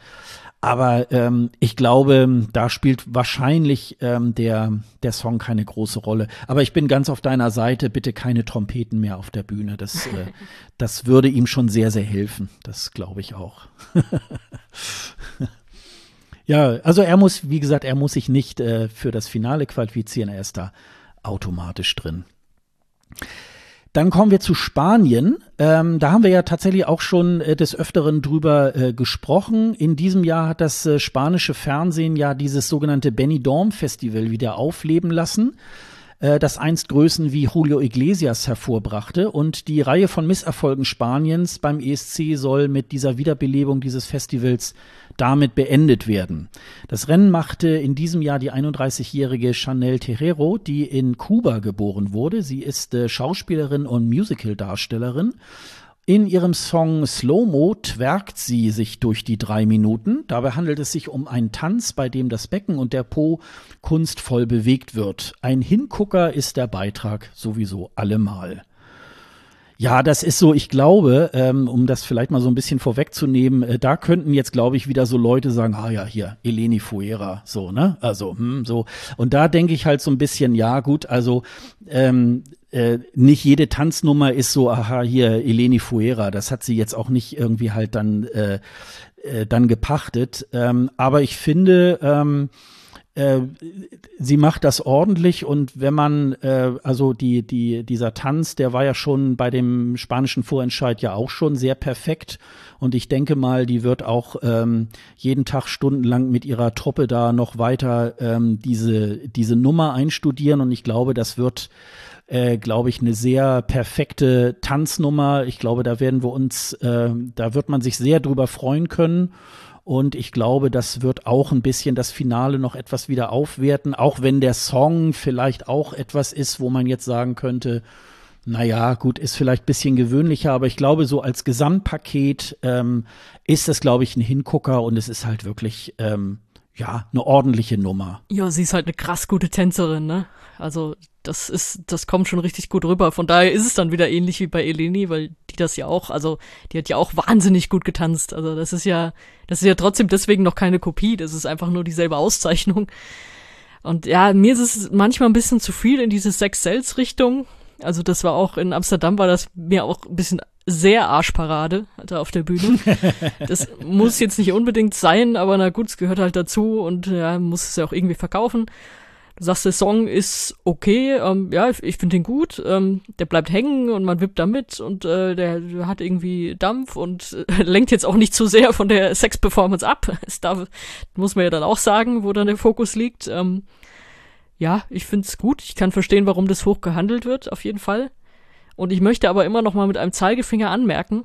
Aber ähm, ich glaube, da spielt wahrscheinlich ähm, der, der Song keine große Rolle. Aber ich bin ganz auf deiner Seite. Bitte keine Trompeten mehr auf der Bühne. Das, äh, das würde ihm schon sehr, sehr helfen. Das glaube ich auch. ja, also er muss, wie gesagt, er muss sich nicht äh, für das Finale qualifizieren. Er ist da automatisch drin. Dann kommen wir zu Spanien. Ähm, da haben wir ja tatsächlich auch schon äh, des Öfteren drüber äh, gesprochen. In diesem Jahr hat das äh, spanische Fernsehen ja dieses sogenannte Benidorm Festival wieder aufleben lassen äh, das einst Größen wie Julio Iglesias hervorbrachte. Und die Reihe von Misserfolgen Spaniens beim ESC soll mit dieser Wiederbelebung dieses Festivals damit beendet werden. Das Rennen machte in diesem Jahr die 31-jährige Chanel Terrero, die in Kuba geboren wurde. Sie ist äh, Schauspielerin und Musicaldarstellerin in ihrem Song Slow-Mo twerkt sie sich durch die drei Minuten. Dabei handelt es sich um einen Tanz, bei dem das Becken und der Po kunstvoll bewegt wird. Ein Hingucker ist der Beitrag sowieso allemal. Ja, das ist so, ich glaube, ähm, um das vielleicht mal so ein bisschen vorwegzunehmen, äh, da könnten jetzt, glaube ich, wieder so Leute sagen, ah ja, hier, Eleni Fuera, so, ne? Also, hm, so. Und da denke ich halt so ein bisschen, ja, gut, also ähm, äh, nicht jede Tanznummer ist so, aha, hier Eleni Fuera, das hat sie jetzt auch nicht irgendwie halt dann, äh, äh, dann gepachtet. Ähm, aber ich finde, ähm, äh, sie macht das ordentlich und wenn man, äh, also die, die, dieser Tanz, der war ja schon bei dem spanischen Vorentscheid ja auch schon sehr perfekt und ich denke mal, die wird auch ähm, jeden Tag stundenlang mit ihrer Truppe da noch weiter ähm, diese, diese Nummer einstudieren und ich glaube, das wird äh, glaube ich, eine sehr perfekte Tanznummer. Ich glaube, da werden wir uns, äh, da wird man sich sehr drüber freuen können. Und ich glaube, das wird auch ein bisschen das Finale noch etwas wieder aufwerten, auch wenn der Song vielleicht auch etwas ist, wo man jetzt sagen könnte, naja, gut, ist vielleicht bisschen gewöhnlicher, aber ich glaube, so als Gesamtpaket ähm, ist das, glaube ich, ein Hingucker und es ist halt wirklich, ähm, ja, eine ordentliche Nummer. Ja, sie ist halt eine krass gute Tänzerin, ne? Also das ist, das kommt schon richtig gut rüber. Von daher ist es dann wieder ähnlich wie bei Eleni, weil die das ja auch, also die hat ja auch wahnsinnig gut getanzt. Also das ist ja, das ist ja trotzdem deswegen noch keine Kopie. Das ist einfach nur dieselbe Auszeichnung. Und ja, mir ist es manchmal ein bisschen zu viel in diese Sex Cells Richtung. Also das war auch in Amsterdam war das mir auch ein bisschen sehr Arschparade da auf der Bühne. Das muss jetzt nicht unbedingt sein, aber na gut, es gehört halt dazu und ja, muss es ja auch irgendwie verkaufen. Du sagst, der Song ist okay, ähm, ja, ich, ich finde den gut, ähm, der bleibt hängen und man wippt damit und äh, der hat irgendwie Dampf und äh, lenkt jetzt auch nicht zu sehr von der Sex-Performance ab. Das darf, muss man ja dann auch sagen, wo dann der Fokus liegt. Ähm, ja, ich finde es gut, ich kann verstehen, warum das hoch gehandelt wird, auf jeden Fall. Und ich möchte aber immer noch mal mit einem Zeigefinger anmerken,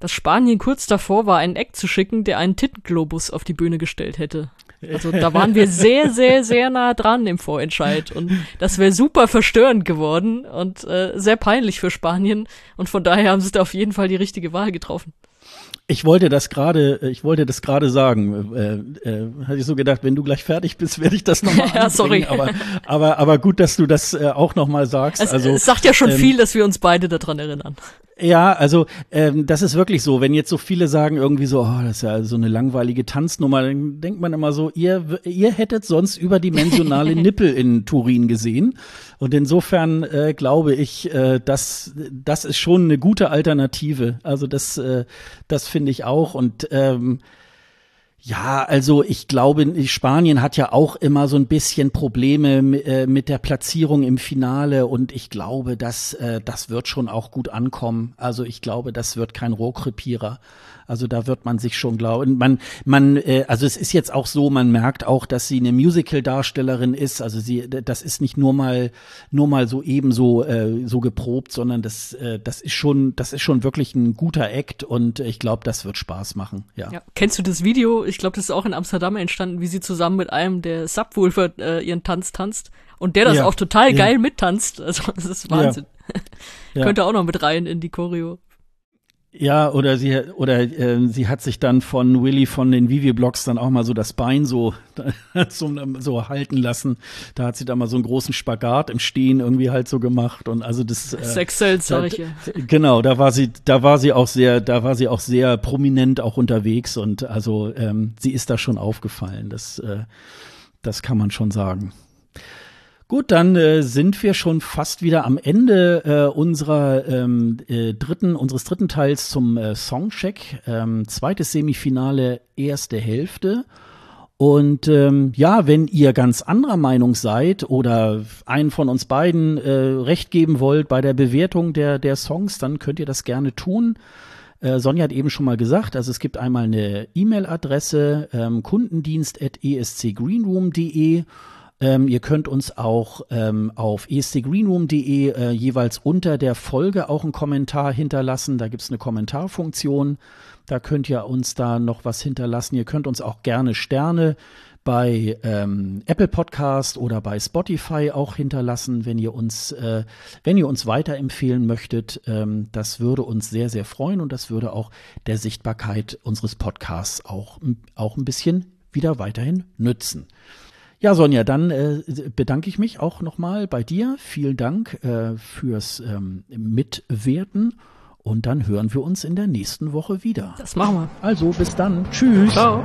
dass Spanien kurz davor war, einen Eck zu schicken, der einen Tittenglobus auf die Bühne gestellt hätte. Also da waren wir sehr, sehr, sehr nah dran im Vorentscheid und das wäre super verstörend geworden und äh, sehr peinlich für Spanien und von daher haben sie da auf jeden Fall die richtige Wahl getroffen. Ich wollte das gerade, ich wollte das gerade sagen. Äh, äh, hatte ich so gedacht, wenn du gleich fertig bist, werde ich das nochmal Ja, sorry. Aber, aber, aber gut, dass du das äh, auch nochmal sagst. Es, also, es sagt ja schon ähm, viel, dass wir uns beide daran erinnern. Ja, also ähm, das ist wirklich so. Wenn jetzt so viele sagen irgendwie so, oh, das ist ja so eine langweilige Tanznummer, dann denkt man immer so, ihr, ihr hättet sonst überdimensionale Nippel in Turin gesehen. Und insofern äh, glaube ich, äh, dass das ist schon eine gute Alternative. Also das, äh, das finde ich auch. Und ähm, ja, also ich glaube, Spanien hat ja auch immer so ein bisschen Probleme äh, mit der Platzierung im Finale und ich glaube, dass äh, das wird schon auch gut ankommen. Also ich glaube, das wird kein Rohrkrepierer. Also da wird man sich schon glauben. Man, man, äh, also es ist jetzt auch so, man merkt auch, dass sie eine Musical-Darstellerin ist. Also sie, das ist nicht nur mal, nur mal so ebenso äh, so geprobt, sondern das, äh, das ist schon, das ist schon wirklich ein guter Act und ich glaube, das wird Spaß machen. Ja. ja. Kennst du das Video? Ich glaube, das ist auch in Amsterdam entstanden, wie sie zusammen mit einem der Subwoofer äh, ihren Tanz tanzt und der das ja. auch total geil ja. mittanzt. Also das ist Wahnsinn. Ja. Könnte auch noch mit rein in die Choreo. Ja, oder sie oder äh, sie hat sich dann von Willy von den Vivi-Blogs dann auch mal so das Bein so, so, so halten lassen. Da hat sie da mal so einen großen Spagat im Stehen irgendwie halt so gemacht und also das äh, Sexselzeichen. Genau, da war sie, da war sie auch sehr, da war sie auch sehr prominent auch unterwegs und also ähm, sie ist da schon aufgefallen. Das, äh, das kann man schon sagen. Gut, dann äh, sind wir schon fast wieder am Ende äh, unserer ähm, äh, dritten, unseres dritten Teils zum äh, Songcheck. Ähm, zweites Semifinale, erste Hälfte. Und ähm, ja, wenn ihr ganz anderer Meinung seid oder einen von uns beiden äh, recht geben wollt bei der Bewertung der, der Songs, dann könnt ihr das gerne tun. Äh, Sonja hat eben schon mal gesagt, also es gibt einmal eine E-Mail-Adresse ähm, kundendienst.escgreenroom.de ähm, ihr könnt uns auch ähm, auf estgreenroom.de äh, jeweils unter der Folge auch einen Kommentar hinterlassen. Da gibt's eine Kommentarfunktion. Da könnt ihr uns da noch was hinterlassen. Ihr könnt uns auch gerne Sterne bei ähm, Apple Podcast oder bei Spotify auch hinterlassen, wenn ihr uns, äh, wenn ihr uns weiterempfehlen möchtet. Ähm, das würde uns sehr, sehr freuen und das würde auch der Sichtbarkeit unseres Podcasts auch, auch ein bisschen wieder weiterhin nützen. Ja, Sonja, dann äh, bedanke ich mich auch nochmal bei dir. Vielen Dank äh, fürs ähm, Mitwerten. Und dann hören wir uns in der nächsten Woche wieder. Das machen wir. Also bis dann. Tschüss. Ciao.